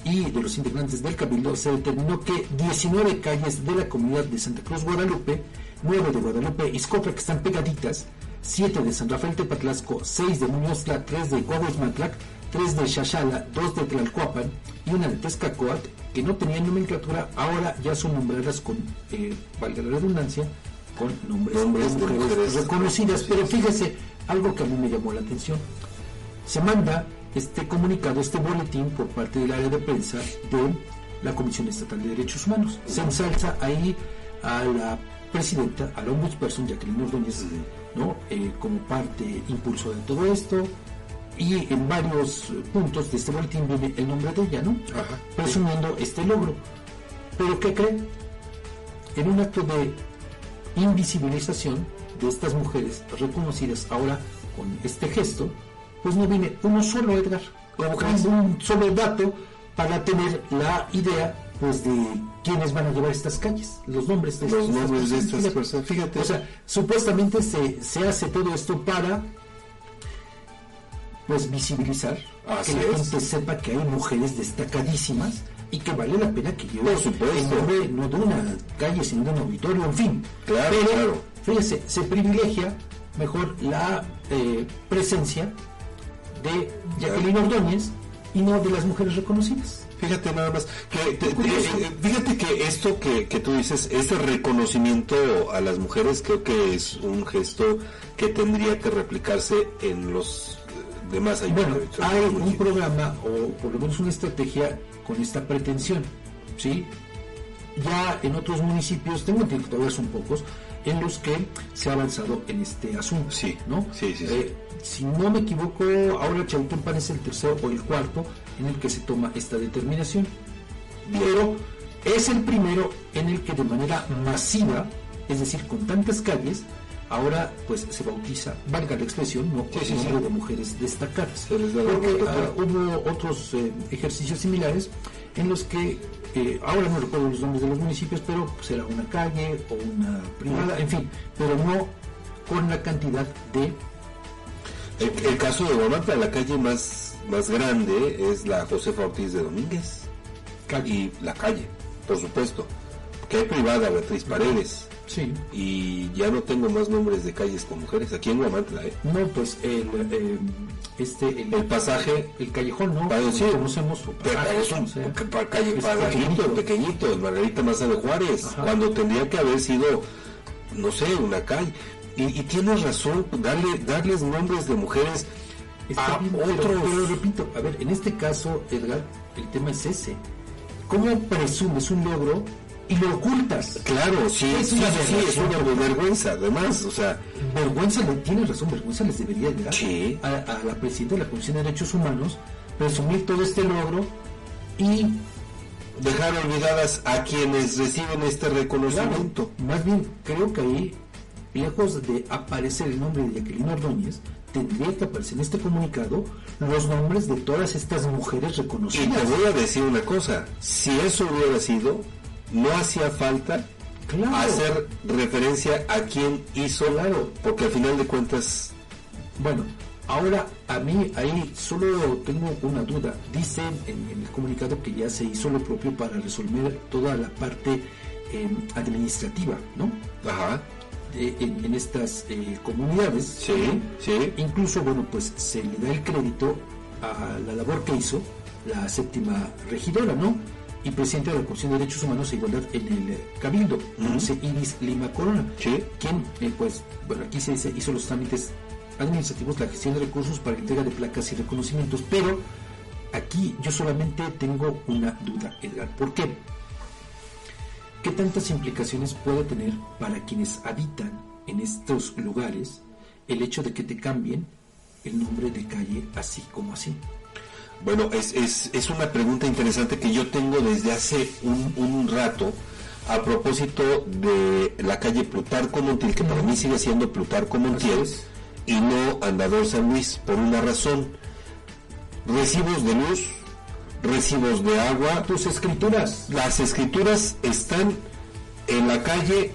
y de los integrantes del Cabildo, se determinó que 19 calles de la comunidad de Santa Cruz Guadalupe, 9 de Guadalupe Izcopla, que están pegaditas, 7 de San Rafael Tepatlasco, 6 de Muñoztla, 3 de Coahuizmatlac, 3 de Xaxala, 2 de Tlalcuapan y una de Tezcacoat, que no tenían nomenclatura, ahora ya son nombradas con, eh, valga la redundancia, con nombres, Nombres de de mujeres, mujeres reconocidas. Pero fíjese, algo que a mí me llamó la atención. Se manda este comunicado, este boletín por parte del área de prensa de la Comisión Estatal de Derechos Humanos. Se ensalza ahí a la presidenta, a la ombudsperson Jacqueline Ordóñez, ¿no? Eh, como parte impulsora de todo esto. Y en varios puntos de este boletín viene el nombre de ella, ¿no? Presumiendo este logro. Pero ¿qué creen? En un acto de invisibilización de estas mujeres reconocidas ahora con este gesto, pues no viene uno solo, Edgar, un solo dato para tener la idea pues de quiénes van a llevar estas calles, los nombres de Los estas nombres de personas. estas Fíjate. personas, fíjate. O sea, supuestamente se, se hace todo esto para pues visibilizar, Así que la es. gente sepa que hay mujeres destacadísimas y que vale la pena que lleven el nombre no de una calle, sino de un auditorio, en fin. Claro, Pero, claro. fíjese, se privilegia mejor la eh, presencia de Jacqueline Ordóñez y no de las mujeres reconocidas. Fíjate nada más, que te- te- Curioso. eh, fíjate que esto que, que tú dices, este reconocimiento a las mujeres creo que es un gesto que tendría que replicarse en los eh, demás Bueno, hay un programa o por lo menos una estrategia con esta pretensión, ¿sí? Ya en otros municipios, tengo entendido que todavía son pocos, en los que se ha avanzado en este asunto, Sí, ¿no? sí, sí, sí. Eh, si no me equivoco, ahora Chautempan es el tercero o el cuarto en el que se toma esta determinación. Pero es el primero en el que de manera masiva, es decir, con tantas calles, ahora pues se bautiza, valga la expresión, no Sí, sí, nombre de mujeres destacadas. Porque ah, hubo otros eh, ejercicios similares en los que, eh, ahora no recuerdo los nombres de los municipios, pero pues, era una calle o una privada, en fin, pero no con la cantidad de El, el caso de Guamantla, la calle más, más grande es la Josefa Ortiz de Domínguez. Y la calle, por supuesto. Que hay privada, Beatriz Paredes. Sí. Y ya no tengo más nombres de calles con mujeres. Aquí en Guamantla, ¿eh? No, pues el, eh, este, el, El pasaje. el callejón, ¿no? Para decir, conocemos pasaje, es un o sea, calle es pequeñito. pequeñito, Margarita Maza de Juárez, Ajá. cuando tendría que haber sido, no sé, una calle. Y, y tienes razón, darle, darles nombres de mujeres Está a bien, otros. pero, repito, a ver, en este caso, Edgar, el tema es ese. ¿Cómo presumes un logro y lo ocultas? Claro, sí, Es sí, una sí, sí, es una vergüenza, además, o sea, Vergüenza, tienes razón, vergüenza les debería llegar Sí. a, a la presidenta de la Comisión de Derechos Humanos, presumir todo este logro y dejar olvidadas a quienes reciben este reconocimiento. Claro, más bien, creo que ahí, lejos de aparecer el nombre de Jacqueline Ordóñez, tendría que aparecer en este comunicado los nombres de todas estas mujeres Y te reconocidas. voy a decir una cosa, si eso hubiera sido, no hacía falta Claro. hacer referencia a quién hizo, Claro. porque al final de cuentas, Bueno, ahora a mí ahí solo tengo una duda. Dicen en, en el comunicado que ya se hizo lo propio para resolver toda la parte eh, administrativa, ¿no? ajá, De- en, en estas eh, comunidades. Sí, sí. Incluso, bueno, pues se le da el crédito a la labor que hizo la séptima regidora, ¿no? Y presidente de la Comisión de Derechos Humanos e Igualdad en el eh, Cabildo, dice Iris Lima Corona, Sí. quien, eh, pues, bueno, aquí se dice, hizo los trámites administrativos, la gestión de recursos para la entrega de placas y reconocimientos, pero aquí yo solamente tengo una duda, Edgar. ¿Por qué? ¿Qué tantas implicaciones puede tener para quienes habitan en estos lugares el hecho de que te cambien el nombre de calle así como así? Bueno, es, es, es una pregunta interesante que yo tengo desde hace un, un rato a propósito de la calle Plutarco Montiel, que para mí sigue siendo Plutarco Montiel y no Andador San Luis, por una razón. Recibos de luz, recibos de agua, Tus escrituras. las escrituras están en la calle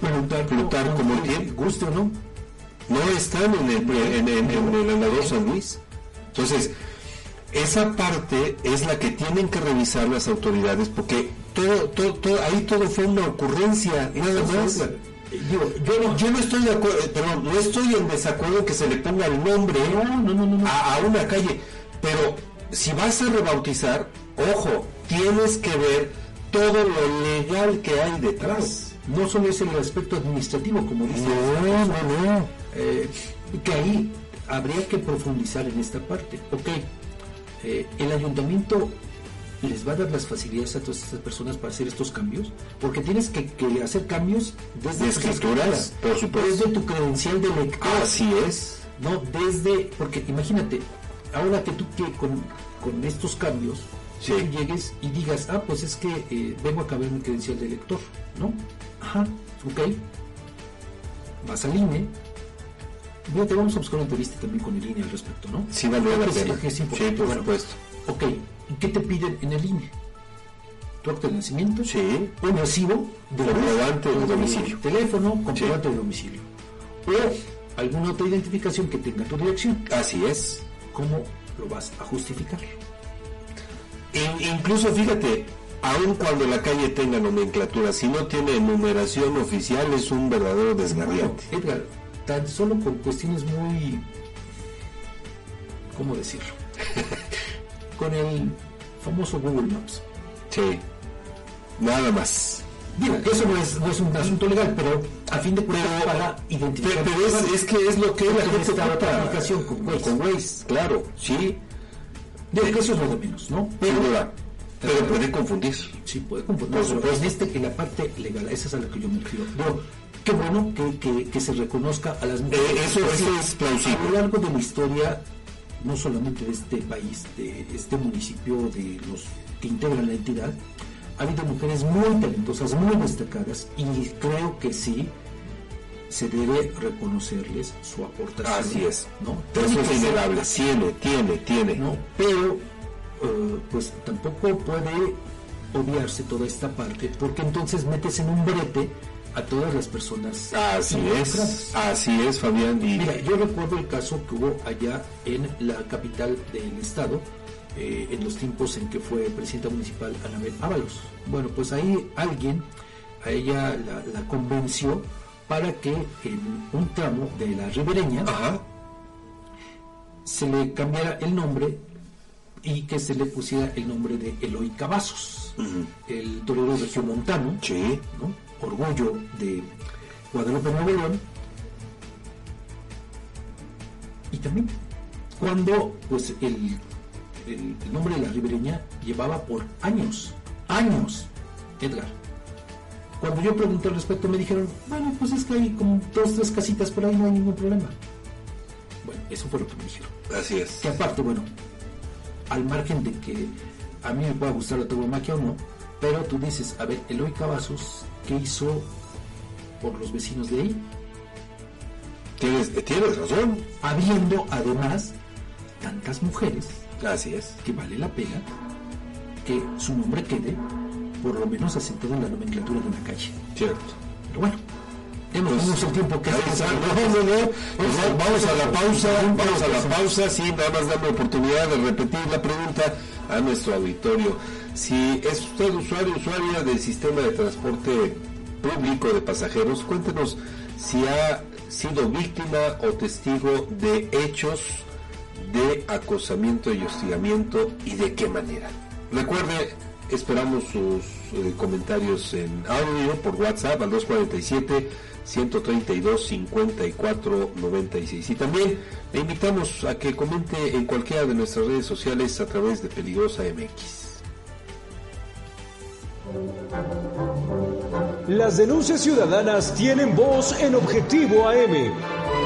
Plutarco Montiel, Guste o no. no están en el, en, en- en el andador San Luis. Entonces, esa parte es la que tienen que revisar las autoridades porque todo, todo, todo- ahí todo fue una ocurrencia, nada más. Digo, Yo no, yo no estoy de acuerdo, eh, perdón, no estoy en desacuerdo que se le ponga el nombre no, no, no, no, no. a, a una calle, pero si vas a rebautizar, ojo, tienes que ver todo lo legal que hay Claro, detrás. no solo es el aspecto administrativo, como dice. No, no, no. Eh, que ahí habría que profundizar en esta parte. Ok, eh, el ayuntamiento les va a dar las facilidades a todas estas personas para hacer estos cambios, porque tienes que, que hacer cambios desde De escrituras, por supuesto. desde tu credencial de lector, Así es. no desde, porque imagínate, ahora que tú que con, con estos cambios Sí. tú llegues y digas, ah, pues es que eh, vengo a cambiar mi credencial de lector, ¿no? Ajá, ok. Vas al INE. Fíjate, vamos a buscar una entrevista también con el INE al respecto, ¿no? Sí, valdría la pena. sí, Sí, por Bueno, supuesto. Ok, ¿y qué te piden en el INE? Tu acto de nacimiento, Sí. un recibo de Comprobante de domicilio. teléfono, comprobante de domicilio. O alguna otra identificación que tenga tu dirección. Así es. ¿Cómo lo vas a justificar? In- incluso fíjate, aun cuando la calle tenga nomenclatura, si no tiene numeración oficial es un verdadero desgarriante. No, Edgar, tan solo por cuestiones muy... ¿Cómo decirlo? Con el famoso Google Maps. Sí. Nada más. Digo, eso no es, no es un asunto legal, pero a fin de cuentas para identificar... Pero, pero es, es que es lo que la gente otra ocupa. aplicación con Waze. Con Waze, claro, sí. Digo que eso es lo de menos, ¿no? Duda. Pero puede confundir. Sí, puede confundir. Por supuesto. En, este, en la parte legal, esa es a la que yo me refiero. Digo, qué bueno que, que- que se reconozca a las mujeres. Eh, eso- eso es plausible. A lo largo de la historia, no solamente de este país, de este municipio, de los que integran la entidad, ha habido mujeres muy talentosas, muy destacadas, y creo que sí se debe reconocerles su aportación. Así es. ¿no? Eso es innegable. Tiene, tiene, tiene. ¿no? Pero, eh, pues tampoco puede obviarse toda esta parte, porque entonces metes en un brete a todas las personas. Así es, así es, Fabián. Y... Mira, yo recuerdo el caso que hubo allá en la capital del estado, eh, en los tiempos en que fue presidenta municipal Anabel Ábalos. Bueno, pues ahí alguien a ella la, la convenció para que en un tramo de la ribereña se le cambiara el nombre y que se le pusiera el nombre de Eloy Cavazos, el torero regiomontano, ¿no? orgullo de Guadalupe Nuevo León. Y también cuando pues el, el nombre de la ribereña llevaba por años, años, Edgar, cuando yo pregunté al respecto me dijeron, bueno, pues es que hay como dos, tres casitas por ahí, no hay ningún problema. Bueno, eso fue lo que me dijeron. Así es. Que aparte, bueno, al margen de que a mí me pueda gustar la tauromaquia o no, pero tú dices, a ver, Eloy Cavazos, ¿qué hizo por los vecinos de ahí? Tienes, tienes razón. Habiendo además tantas mujeres. Así es. Que vale la pena que su nombre quede por lo menos asentado en la nomenclatura de una calle. Cierto. Pero bueno, hemos Pues, el tiempo que ahí está. No, no, no. Pues, vamos a la pausa, vamos a la pausa, sí, nada más dame oportunidad de repetir la pregunta a nuestro auditorio. Si es usted usuario, usuaria del sistema de transporte público de pasajeros, cuéntenos si ha sido víctima o testigo de hechos de acosamiento y hostigamiento y de qué manera. Recuerde, esperamos sus eh, comentarios en audio por WhatsApp al 247 132 54 96 y también le invitamos a que comente en cualquiera de nuestras redes sociales a través de Peligrosa MX. Las denuncias ciudadanas tienen voz en Objetivo AM.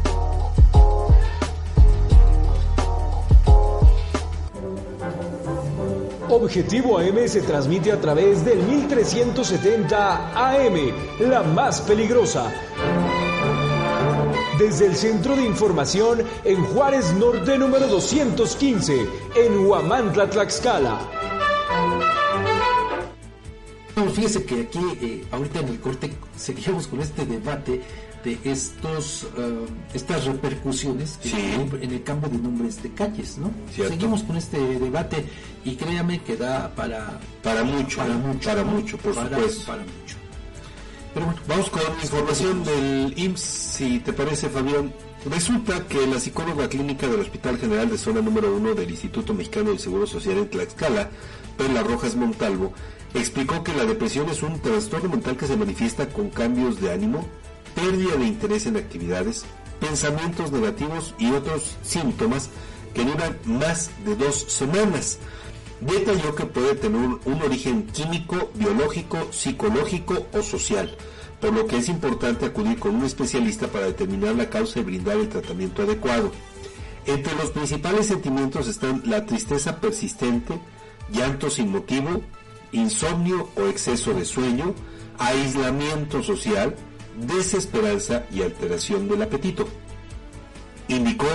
Objetivo AM se transmite a través del 1370 AM, la más peligrosa. Desde el Centro de Información en Juárez Norte número 215, en Huamantla, Tlaxcala. Fíjese que aquí, eh, ahorita en el corte, seguimos con este debate de estos eh, estas repercusiones en el cambio de nombres de calles, ¿no? Cierto. Seguimos con este debate y créame que da para Para mucho, para mucho, para ¿no? mucho, por Para- supuesto. para mucho. Pero bueno, vamos con información del IMSS, si te parece, Fabián. Resulta que la psicóloga clínica del Hospital General de Zona número 1 del Instituto Mexicano del Seguro Social en Tlaxcala, Perla Rojas Montalvo, explicó que la depresión es un trastorno mental que se manifiesta con cambios de ánimo, pérdida de interés en actividades, pensamientos negativos y otros síntomas que duran más de dos semanas. Detalló que puede tener un origen químico, biológico, psicológico o social, por lo que es importante acudir con un especialista para determinar la causa y brindar el tratamiento adecuado. Entre los principales sentimientos están la tristeza persistente, llanto sin motivo, insomnio o exceso de sueño, aislamiento social, desesperanza y alteración del apetito. Indicó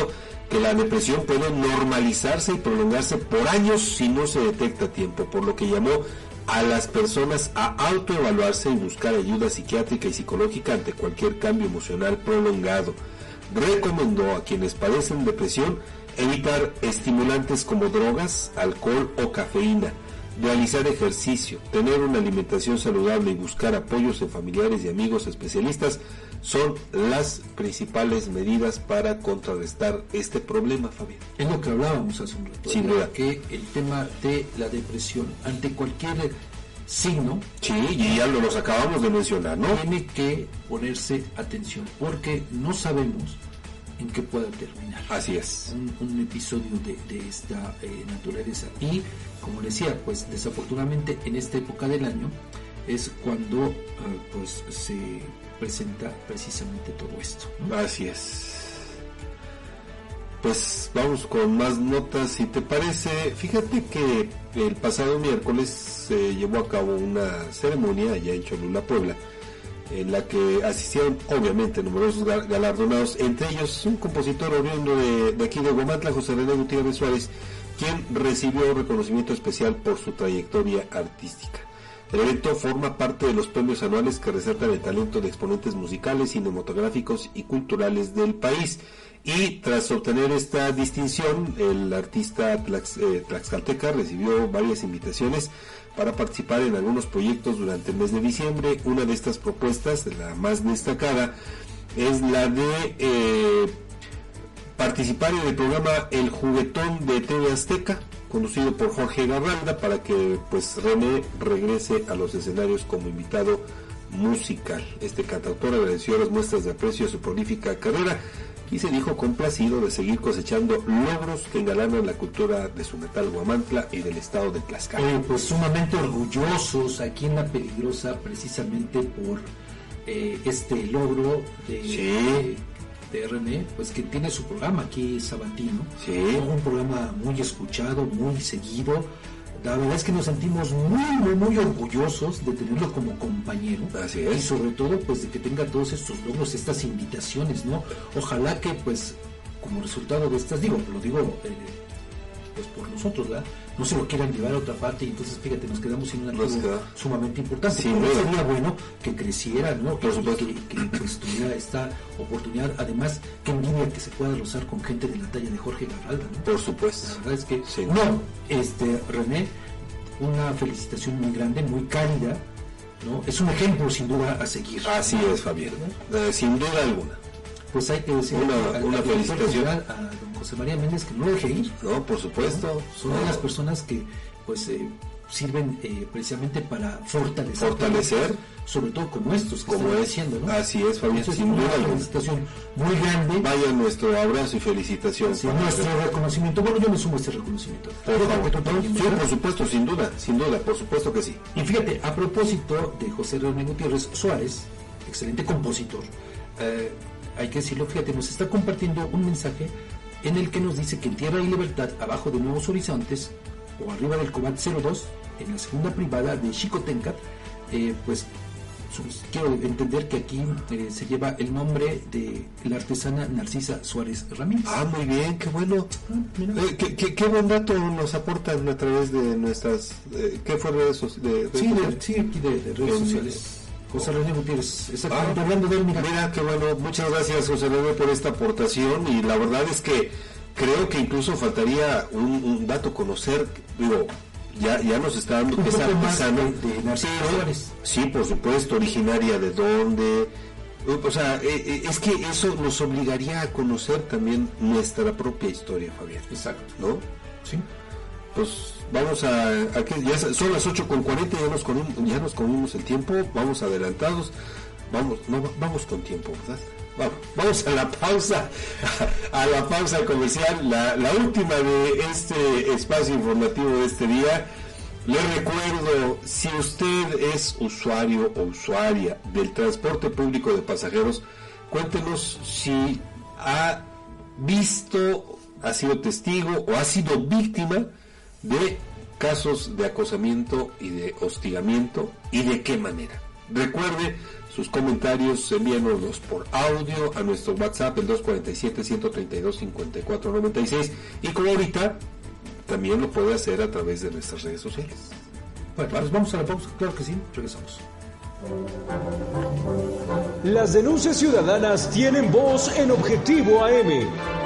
que la depresión puede normalizarse y prolongarse por años si no se detecta a tiempo, por lo que llamó a las personas a autoevaluarse y buscar ayuda psiquiátrica y psicológica ante cualquier cambio emocional prolongado. Recomendó a quienes padecen depresión evitar estimulantes como drogas, alcohol o cafeína, realizar ejercicio, tener una alimentación saludable y buscar apoyos en familiares y amigos especialistas son las principales medidas para contrarrestar este problema, Fabián. Es lo que hablábamos hace un rato. Sin duda. Que el tema de la depresión ante cualquier signo. Sí, y ya lo los acabamos de mencionar, ¿no? Tiene que ponerse atención porque no sabemos en qué pueda terminar. Así es. Un, un episodio de, de esta eh, naturaleza. Y, como decía, pues desafortunadamente en esta época del año es cuando eh, pues se presenta precisamente todo esto. Así es. Pues vamos con más notas, si te parece. Fíjate que el pasado miércoles se llevó a cabo una ceremonia allá en Cholula, Puebla, en la que asistieron obviamente numerosos ga- galardonados, entre ellos un compositor oriundo de, de aquí de Guamantla, José René Gutiérrez Suárez, quien recibió reconocimiento especial por su trayectoria artística. El evento forma parte de los premios anuales que resaltan el talento de exponentes musicales, cinematográficos y culturales del país. Y tras obtener esta distinción, el artista eh, tlaxcalteca recibió varias invitaciones para participar en algunos proyectos durante el mes de diciembre. Una de estas propuestas, la más destacada, es la de eh, participar en el programa El Juguetón de TV Azteca, conducido por Jorge Garralda, para que pues René regrese a los escenarios como invitado musical. Este cantautor agradeció las muestras de aprecio a su prolífica carrera y se dijo complacido de seguir cosechando logros que engalanan la cultura de su natal Guamantla y del estado de Tlaxcala. Eh, pues sumamente orgullosos aquí en La Peligrosa precisamente por eh, este logro de, de, de René, pues que tiene su programa aquí sabatino, ¿no? un programa muy escuchado, muy seguido. La verdad es que nos sentimos muy, muy, muy orgullosos de tenerlo como compañero. Así es. Y sobre todo, pues, de que tenga todos estos logros, estas invitaciones, ¿no? Ojalá que, pues, como resultado de estas, digo, lo digo, eh, pues, por nosotros, ¿verdad? No se lo quieran llevar a otra parte y entonces, fíjate, nos quedamos sin un activo sumamente importante. Pero duda. sería bueno que creciera, ¿no? Que, que, que, pues, tuviera esta oportunidad. Además, que envidia que se pueda rozar con gente de la talla de Jorge Garralda, ¿no? Por supuesto. La verdad es que, no, este, René, una felicitación muy grande, muy cálida, ¿no? Es un ejemplo sin duda a seguir. Así es, Fabián. Eh, sin duda alguna. Pues hay que decir Una- una felicitación. a don José María Méndez que no deje ir. No, por supuesto. Son de las personas que pues eh, sirven eh, precisamente para fortalecer. Fortalecer. Sobre todo como estos que Como están es, ¿no? así es, Fabián, Entonces, sin una duda alguna. felicitación muy grande. Vaya nuestro abrazo y felicitación. Sí, nuestro reconocimiento. Bueno, yo me sumo a este reconocimiento. Por favor. Sí, por supuesto, sin duda, sin duda, por supuesto que sí. Y fíjate, a propósito de José René Gutiérrez Suárez, excelente compositor, eh, hay que decirlo, fíjate, nos está compartiendo un mensaje en el que nos dice que en Tierra y Libertad, abajo de Nuevos Horizontes, o arriba del Cobat 02, en la segunda privada de Chicotencat, eh, pues su- quiero entender que aquí eh, se lleva el nombre de la artesana Narcisa Suárez Ramírez. Ah, muy bien, qué bueno. Eh, qué, qué- qué buen dato nos aportan a través de nuestras... eh, ¿Qué fue redes sociales? De, Sí, redes de, sí, aquí de, de redes sociales. José René Gutiérrez, exactamente, Ah, hablando de él, mira. Mira, qué bueno. Muchas gracias, José René, por esta aportación. Y la verdad es que creo que incluso faltaría un, un dato conocer, digo, ya, ya nos está dando que es artesana. Sí, por supuesto, originaria de dónde. O sea, eh, eh, es que eso nos obligaría a conocer también nuestra propia historia, Fabián. Exacto. ¿No? Sí. Pues vamos a, ya son las 8 con 40, ya nos, comimos, ya nos comimos el tiempo, vamos adelantados, vamos, no, vamos con tiempo, ¿verdad? Vamos, vamos a la pausa, a la pausa comercial, la, la última de este espacio informativo de este día. Le recuerdo, si usted es usuario o usuaria del transporte público de pasajeros, cuéntenos si ha visto, ha sido testigo o ha sido víctima de casos de acosamiento y de hostigamiento y de qué manera. Recuerde, sus comentarios envíanos por audio a nuestro WhatsApp el 247-132-5496 y como ahorita también lo puede hacer a través de nuestras redes sociales. Bueno, pues vamos a la pausa, claro que sí, regresamos. Las denuncias ciudadanas tienen voz en Objetivo AM.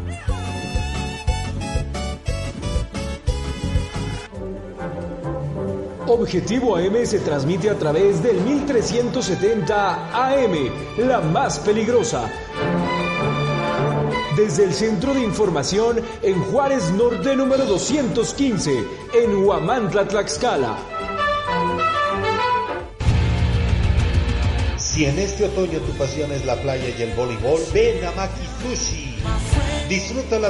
Objetivo AM se transmite a través del 1370 AM, la más peligrosa. Desde el Centro de Información en Juárez Norte número 215, en Huamantla, Tlaxcala. Si en este otoño tu pasión es la playa y el voleibol, ven a Maki Sushi. Disfruta la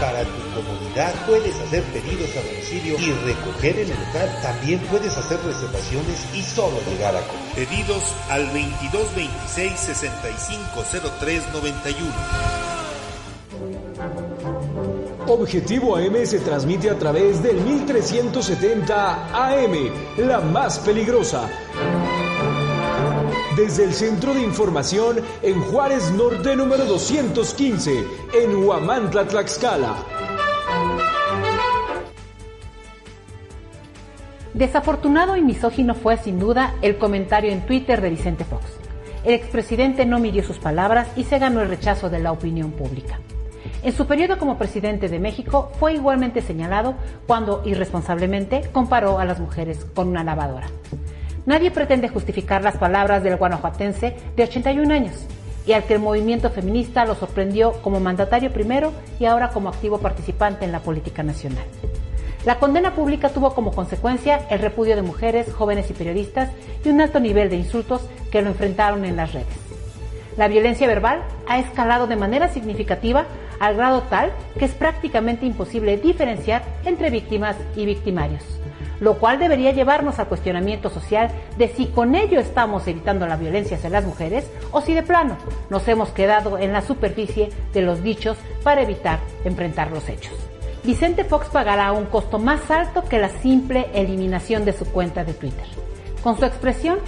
Para tu comodidad puedes hacer pedidos a domicilio y recoger en el local. También puedes hacer reservaciones y solo llegar a comer. Pedidos al 2226 650391. Objetivo AM se transmite a través del 1370 AM, la más peligrosa. Desde el Centro de Información en Juárez Norte número 215, en Huamantla, Tlaxcala. Desafortunado y misógino fue sin duda el comentario en Twitter de Vicente Fox. El expresidente no midió sus palabras y se ganó el rechazo de la opinión pública. En su periodo como presidente de México fue igualmente señalado cuando irresponsablemente comparó a las mujeres con una lavadora. Nadie pretende justificar las palabras del guanajuatense de 81 años y al que el movimiento feminista lo sorprendió como mandatario primero y ahora como activo participante en la política nacional. La condena pública tuvo como consecuencia el repudio de mujeres, jóvenes y periodistas y un alto nivel de insultos que lo enfrentaron en las redes. La violencia verbal ha escalado de manera significativa al grado tal que es prácticamente imposible diferenciar entre víctimas y victimarios, lo cual debería llevarnos al cuestionamiento social de si con ello estamos evitando la violencia hacia las mujeres o si de plano nos hemos quedado en la superficie de los dichos para evitar enfrentar los hechos. Vicente Fox pagará un costo más alto que la simple eliminación de su cuenta de Twitter. Con su expresión,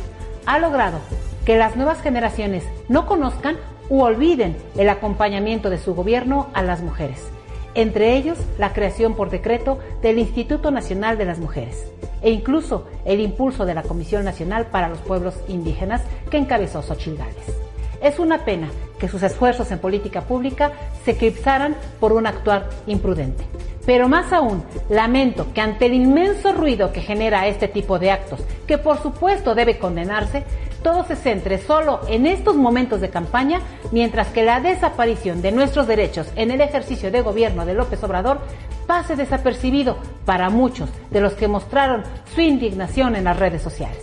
ha logrado que las nuevas generaciones no conozcan u olviden el acompañamiento de su gobierno a las mujeres, entre ellos la creación por decreto del Instituto Nacional de las Mujeres e incluso el impulso de la Comisión Nacional para los Pueblos Indígenas que encabezó Xochitl Gálvez. Es una pena que sus esfuerzos en política pública se eclipsaran por un actuar imprudente. Pero más aún, lamento que ante el inmenso ruido que genera este tipo de actos, que por supuesto debe condenarse, todo se centre solo en estos momentos de campaña, mientras que la desaparición de nuestros derechos en el ejercicio de gobierno de López Obrador pase desapercibido para muchos de los que mostraron su indignación en las redes sociales.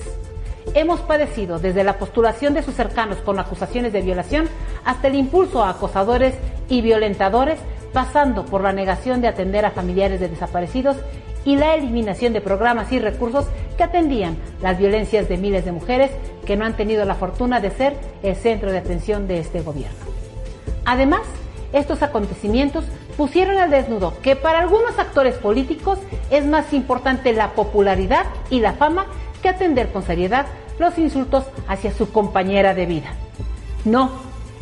Hemos padecido desde la postulación de sus cercanos con acusaciones de violación hasta el impulso a acosadores y violentadores, pasando por la negación de atender a familiares de desaparecidos y la eliminación de programas y recursos que atendían las violencias de miles de mujeres que no han tenido la fortuna de ser el centro de atención de este gobierno. Además, estos acontecimientos pusieron al desnudo que para algunos actores políticos es más importante la popularidad y la fama que atender con seriedad los insultos hacia su compañera de vida. No,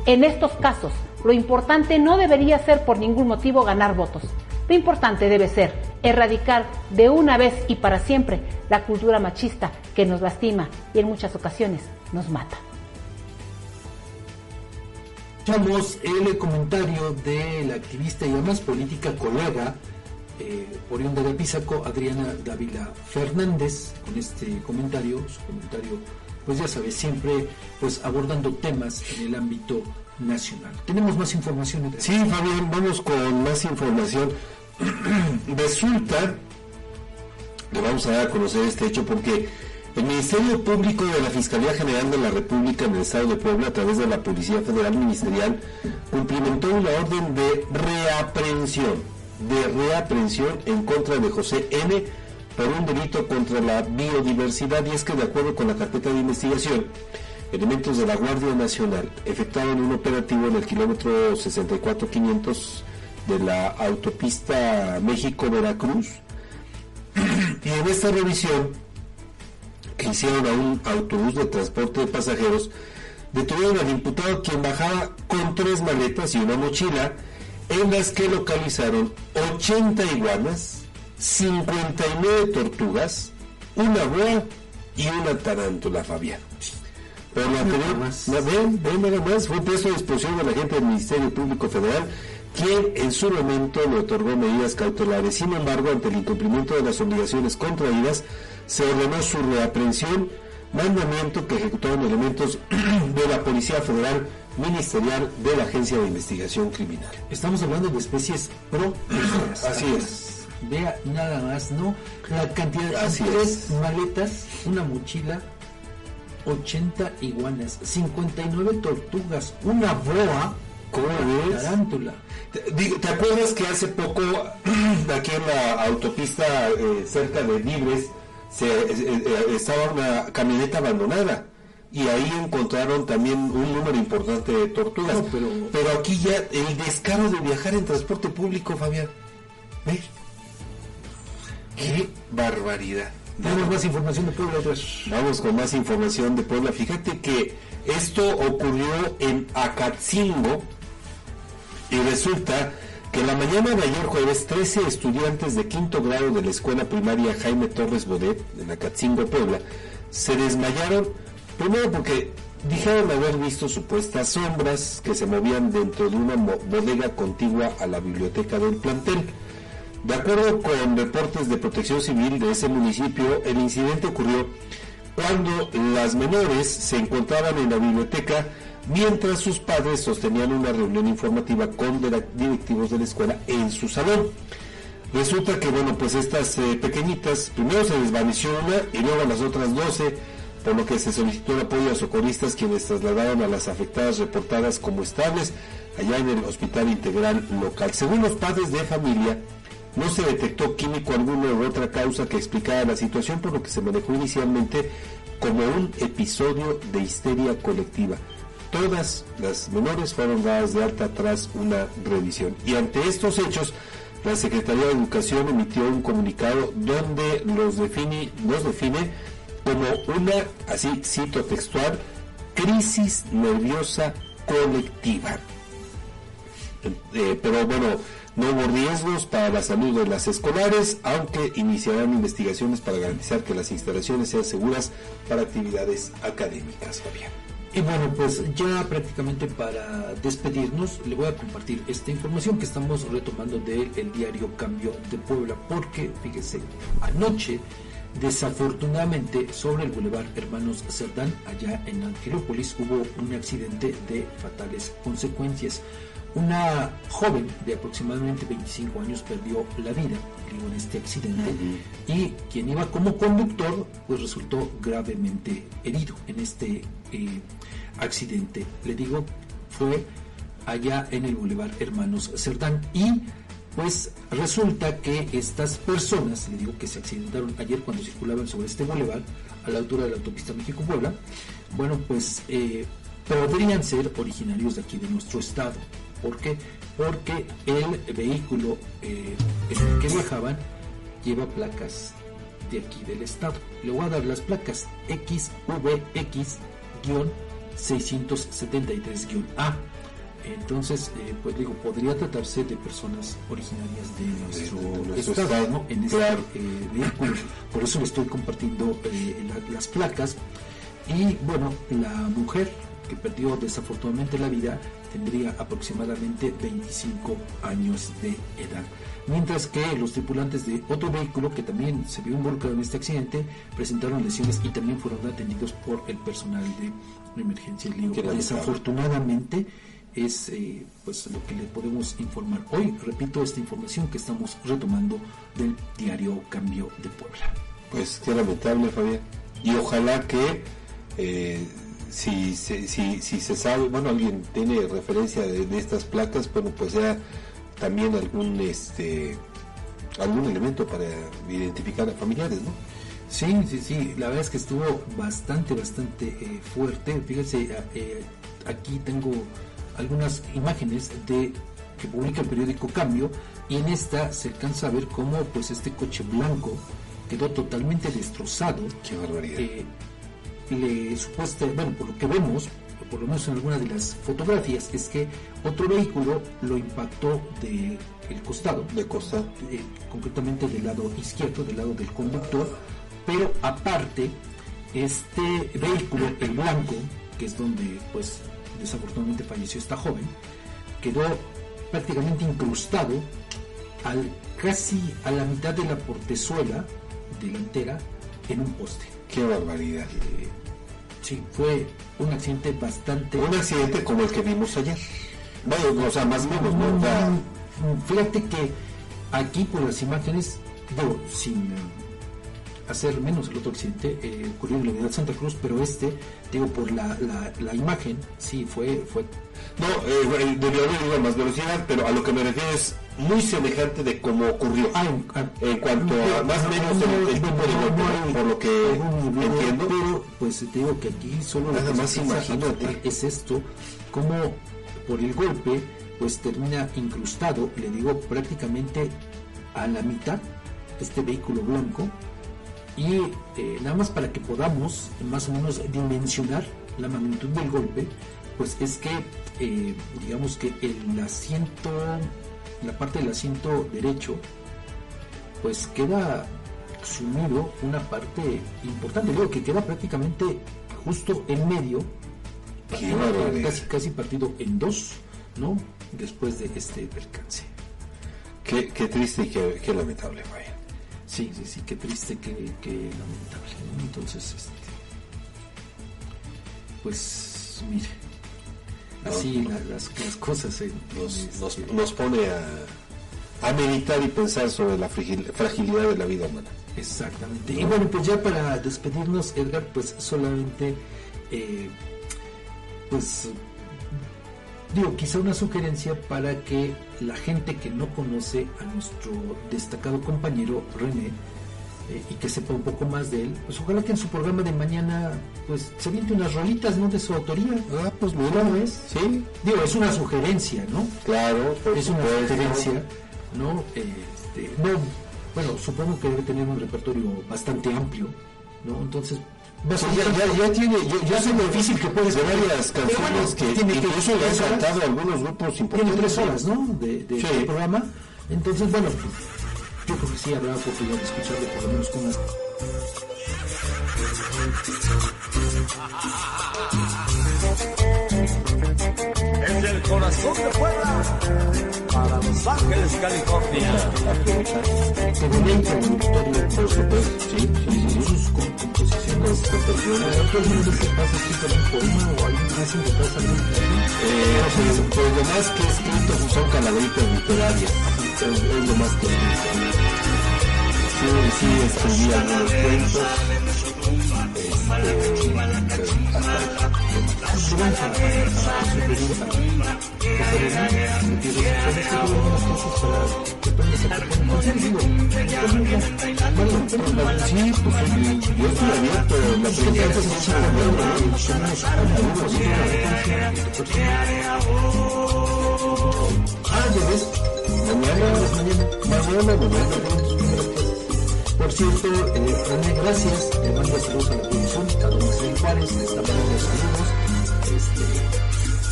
en estos casos lo importante no debería ser por ningún motivo ganar votos. Lo importante debe ser erradicar de una vez y para siempre la cultura machista que nos lastima y en muchas ocasiones nos mata. Escuchamos el comentario de la activista y además política colega eh, oriunda de Písaco, Adriana Dávila Fernández, con este comentario, su comentario, pues ya sabes, siempre pues abordando temas en el ámbito nacional. Tenemos más información. Sí, Fabián, vamos con más información. Resulta que vamos a dar a conocer este hecho porque el Ministerio Público de la Fiscalía General de la República en el Estado de Puebla, a través de la Policía Federal Ministerial, cumplimentó una orden de reaprehensión de reaprehensión en contra de José N. por un delito contra la biodiversidad y es que de acuerdo con la carpeta de investigación, elementos de la Guardia Nacional efectuaron un operativo en el kilómetro 64500 de la autopista México-Veracruz y en esta revisión que hicieron a un autobús de transporte de pasajeros detuvieron al imputado quien bajaba con tres maletas y una mochila en las que localizaron 80 iguanas, 59 tortugas, una boa y una tarántula, Fabián. Por la ven, ven nada más, fue puesto a disposición de la gente del Ministerio Público Federal, quien en su momento le otorgó medidas cautelares. Sin embargo, ante el incumplimiento de las obligaciones contraídas, se ordenó su reaprehensión, mandamiento que ejecutaron elementos de la Policía Federal Ministerial de la Agencia de Investigación Criminal. Estamos hablando de especies próximas. Así es. Vea nada más, ¿no? La cantidad de Así tres es. maletas, una mochila, 80 iguanas, 59 tortugas, una boa, ¿Cómo ves? tarántula. Te, digo, ¿te acuerdas que hace poco aquí en la autopista eh, cerca de Libres se, eh, eh, estaba una camioneta abandonada? Y ahí encontraron también un número importante de tortugas. No, pero- pero aquí ya el descaro de viajar en transporte público, Fabián. ¿Ves? ¡Qué barbaridad! Tenemos más información de Puebla. Vamos con más información de Puebla. Fíjate que esto ocurrió en Acatzingo y resulta que la mañana de ayer jueves 13 estudiantes de quinto grado de la escuela primaria Jaime Torres Bodet en Acatzingo, Puebla, se desmayaron primero porque dijeron haber visto supuestas sombras que se movían dentro de una bodega contigua a la biblioteca del plantel. De acuerdo con reportes de protección civil de ese municipio, el incidente ocurrió cuando las menores se encontraban en la biblioteca mientras sus padres sostenían una reunión informativa con directivos de la escuela en su salón. Resulta que, bueno, pues estas eh, pequeñitas, primero se desvaneció una y luego las otras 12, por lo que se solicitó el apoyo a socorristas quienes trasladaron a las afectadas reportadas como estables allá en el Hospital Integral local. Según los padres de familia, no se detectó químico alguno u otra causa que explicara la situación, por lo que se manejó inicialmente como un episodio de histeria colectiva. Todas las menores fueron dadas de alta tras una revisión. Y ante estos hechos, la Secretaría de Educación emitió un comunicado donde los define, los define como una, así cito textual, crisis nerviosa colectiva. Eh, pero bueno, no hubo riesgos para la salud de las escolares, aunque iniciarán investigaciones para garantizar que las instalaciones sean seguras para actividades académicas. Y bueno, pues ya prácticamente para despedirnos, le voy a compartir esta información que estamos retomando del el diario Cambio de Puebla, porque fíjese, anoche, desafortunadamente, sobre el Boulevard Hermanos Cerdán, allá en Angelópolis, hubo un accidente de fatales consecuencias. Una joven de aproximadamente 25 años perdió la vida en este accidente y quien iba como conductor pues resultó gravemente herido en este eh, accidente. Le digo, fue allá en el Boulevard Hermanos Cerdán y pues resulta que estas personas, le digo que se accidentaron ayer cuando circulaban sobre este boulevard a la altura de la autopista México-Puebla, bueno pues eh, podrían ser originarios de aquí de nuestro estado. ¿Por qué? Porque el vehículo eh, en el que viajaban lleva placas de aquí del estado. Le voy a dar las placas XVX-673-A. Entonces, eh, pues digo, podría tratarse de personas originarias de nuestro, de nuestro estado, estado, ¿no? en este claro. eh, vehículo. Por eso le estoy compartiendo eh, la- las placas. Y bueno, la mujer que perdió desafortunadamente la vida tendría aproximadamente 25 años de edad. Mientras que los tripulantes de otro vehículo que también se vio involucrado en este accidente presentaron lesiones y también fueron atendidos por el personal de emergencia. Digo, desafortunadamente es eh, pues lo que le podemos informar hoy. Repito esta información que estamos retomando del diario Cambio de Puebla. Pues qué lamentable, Fabián. Y ojalá que eh, si, se- si, si se sabe, bueno, alguien tiene referencia de, de estas placas, bueno, pues sea también algún este algún elemento para identificar a familiares, ¿no? Sí, sí, sí, la verdad es que estuvo bastante, bastante eh, fuerte. Fíjense, a- eh, aquí tengo algunas imágenes de que publica el periódico Cambio y en esta se alcanza a ver cómo pues este coche blanco quedó totalmente destrozado. Qué barbaridad. Eh, le supuesta, bueno, por lo que vemos, por lo menos en alguna de las fotografías, es que otro vehículo lo impactó de el costado, de costado, eh, concretamente del lado izquierdo, del lado del conductor, pero aparte este vehículo, el blanco, que es donde pues desafortunadamente falleció esta joven, quedó prácticamente incrustado al casi a la mitad de la portezuela delantera en un poste. Qué barbaridad. Eh, sí, fue un accidente bastante... Un accidente como el que vimos ayer. Bueno, o sea, más o menos, ¿no? Fíjate que aquí por las imágenes, digo, sin hacer menos el otro accidente, eh, ocurrió en la unidad Santa Cruz, pero este, digo, por la, la, la imagen, sí, fue... fue no, eh, debió haber ido a más velocidad, pero a lo que me refiero es muy semejante de cómo ocurrió. Ah, en cuanto a más o menos el, el tipo de golpe, por lo que entiendo. Pero, pues te digo que aquí solo Nada lo que más imagínate. es esto, como por el golpe, pues termina incrustado, le digo, prácticamente a la mitad este vehículo blanco y eh, nada más para que podamos más o menos dimensionar la magnitud del golpe, pues es que eh, digamos que el asiento, la parte del asiento derecho, pues queda sumido una parte importante, digo que queda prácticamente justo en medio, partido- casi, casi partido en dos, ¿no? Después de este percance. Qué, qué triste y qué, qué lamentable, vaya. Sí, sí, sí, qué triste, qué, qué lamentable. ¿no? Entonces, este, pues, mire, así No, las, las cosas en- Nos, en nos, este- nos pone a, a meditar y pensar sobre la fragil- fragilidad de la vida humana. Exactamente. Y bueno, pues ya para despedirnos, Edgar, pues solamente, eh, pues, digo, quizá una sugerencia para que la gente que no conoce a nuestro destacado compañero René, eh, y que sepa un poco más de él, pues ojalá que en su programa de mañana pues se aviente unas rolitas, ¿no? De su autoría. Ah, pues mira, ¿Cómo es? Sí, Digo, es una sugerencia, ¿no? claro, por es una supuesto. sugerencia, ¿no? Este, no, bueno, supongo que debe tener un repertorio bastante amplio, ¿no? Entonces, Pues ya, ya, ya tiene, yo sé lo difícil que puedes varias Pero canciones bueno, que tiene incluso le han cantado a algunos grupos Tiene importantes. tres horas, ¿no? De, de- Sí. de programa. Entonces, bueno, yo creo que sí habrá oportunidad de escucharlo por lo menos con unas Es el corazón de Puebla para Los Ángeles, California. que deleita el auditorio, por supuesto, sí, sí, sí, pues, lo más que he escrito son calaveritas literarias. Es, lo más que he. Sí, sí, escribí algunos cuentos. Este, pues Ah, ya ves. Mañana, mañana, mañana. Por cierto, eh, René, gracias. Le mando saludos a la producción, a don Israel Juárez, le está mandando saludos. Este,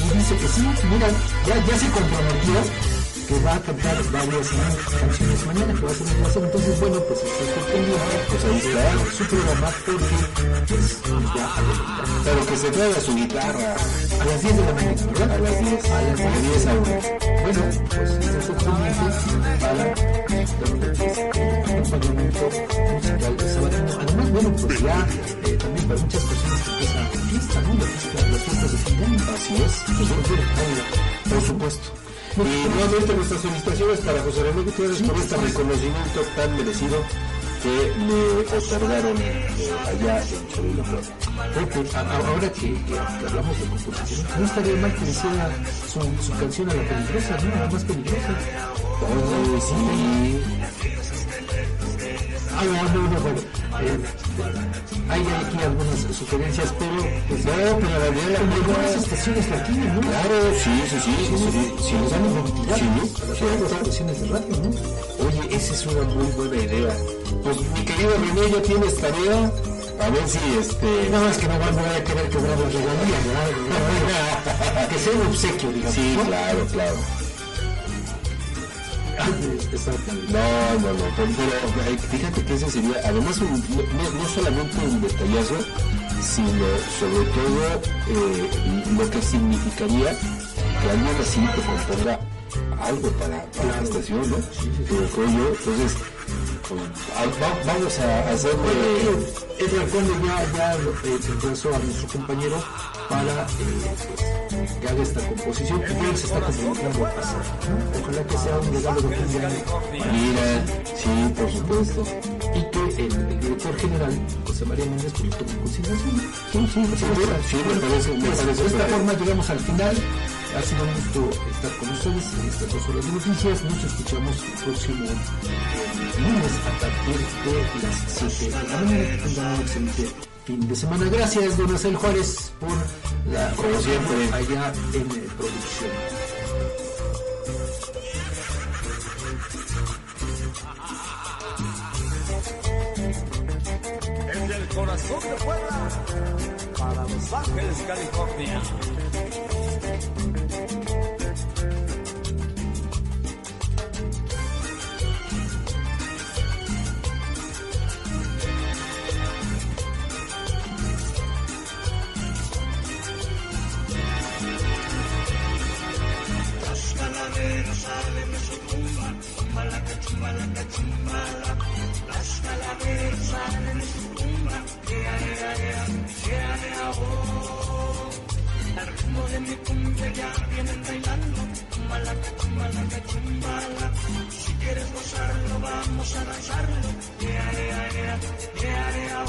y dice que sí, mira, ya, ya se comprometió que va a cantar varias canciones mañana, que va a ser un placer. Entonces, bueno, pues estoy pendiente, pues ahí está su programa, porque a Pero que se traiga su guitarra. a las 10 de la mañana, ¿verdad? A las 10. A las 10. 10 a 1. Bueno, pues pendientes para acompañamiento musical sabatino. Además, bueno, pues ya eh, también para muchas personas empieza la fiesta, ¿no? La fiesta, las fiestas de fin de año. Así es. Pues, ahí, Por supuesto. Y nuevamente nuestras felicitaciones para José René Gutiérrez por este reconocimiento tan merecido que le otorgaron eh, allá en Cholula, a- ahora que, que- hablamos de composición, no estaría mal que hiciera su, su canción a la peligrosa, ¿no? A la más peligrosa. Oh, sí. Eh, hay aquí algunas sugerencias, pero pues No, pero la verdad, algunas estaciones de aquí, ¿no? Claro, sí, sí, sí, sí, sí, sí, Nos dan identidad sí, las estaciones de radio, ¿no? Oye, esa es una muy buena idea. Pues mi querido René, ya tienes tarea. A ver si este. No, es que no van a querer cobrar las regalías, ¿verdad? que sea un obsequio, digamos. Sí, claro, claro. No, no, no, pero, fíjate que ese sería, además, no, solamente un detallazo, sino sobre todo eh, lo que significaría que alguien así te componga algo para, para la estación, ¿no? Pero creo yo, entonces, pues, a- va- vamos a hacerlo. El alcalde ya, ya eh, emplazó a nuestro compañero para eh, que haga esta composición que ya se está comunicando a hacer. Ojalá que sea un regalo de fin de año. Mira, sí, por supuesto. Y que el director general, José María Méndez, tome en consideración. Sí, sí, sí, sí, me parece, me Pues, parece de esta forma llegamos al final. Ha sido un gusto estar con ustedes en estas dos horas de noticias. Nos escuchamos el próximo lunes a partir de las 7 de la mañana. Tengan un excelente fin de semana. Gracias, don Marcel Juárez, por la Como siempre. allá en producción. Corazón de Puebla, para Los Ángeles, California. Las calaveras salen ea, ea, oh. Al ritmo de mi cumbia ya vienen bailando, chumbalaca, chumbalaca, chumbala. Si quieres gozarlo, vamos a danzarlo, ea, ea, ea, ea, ea,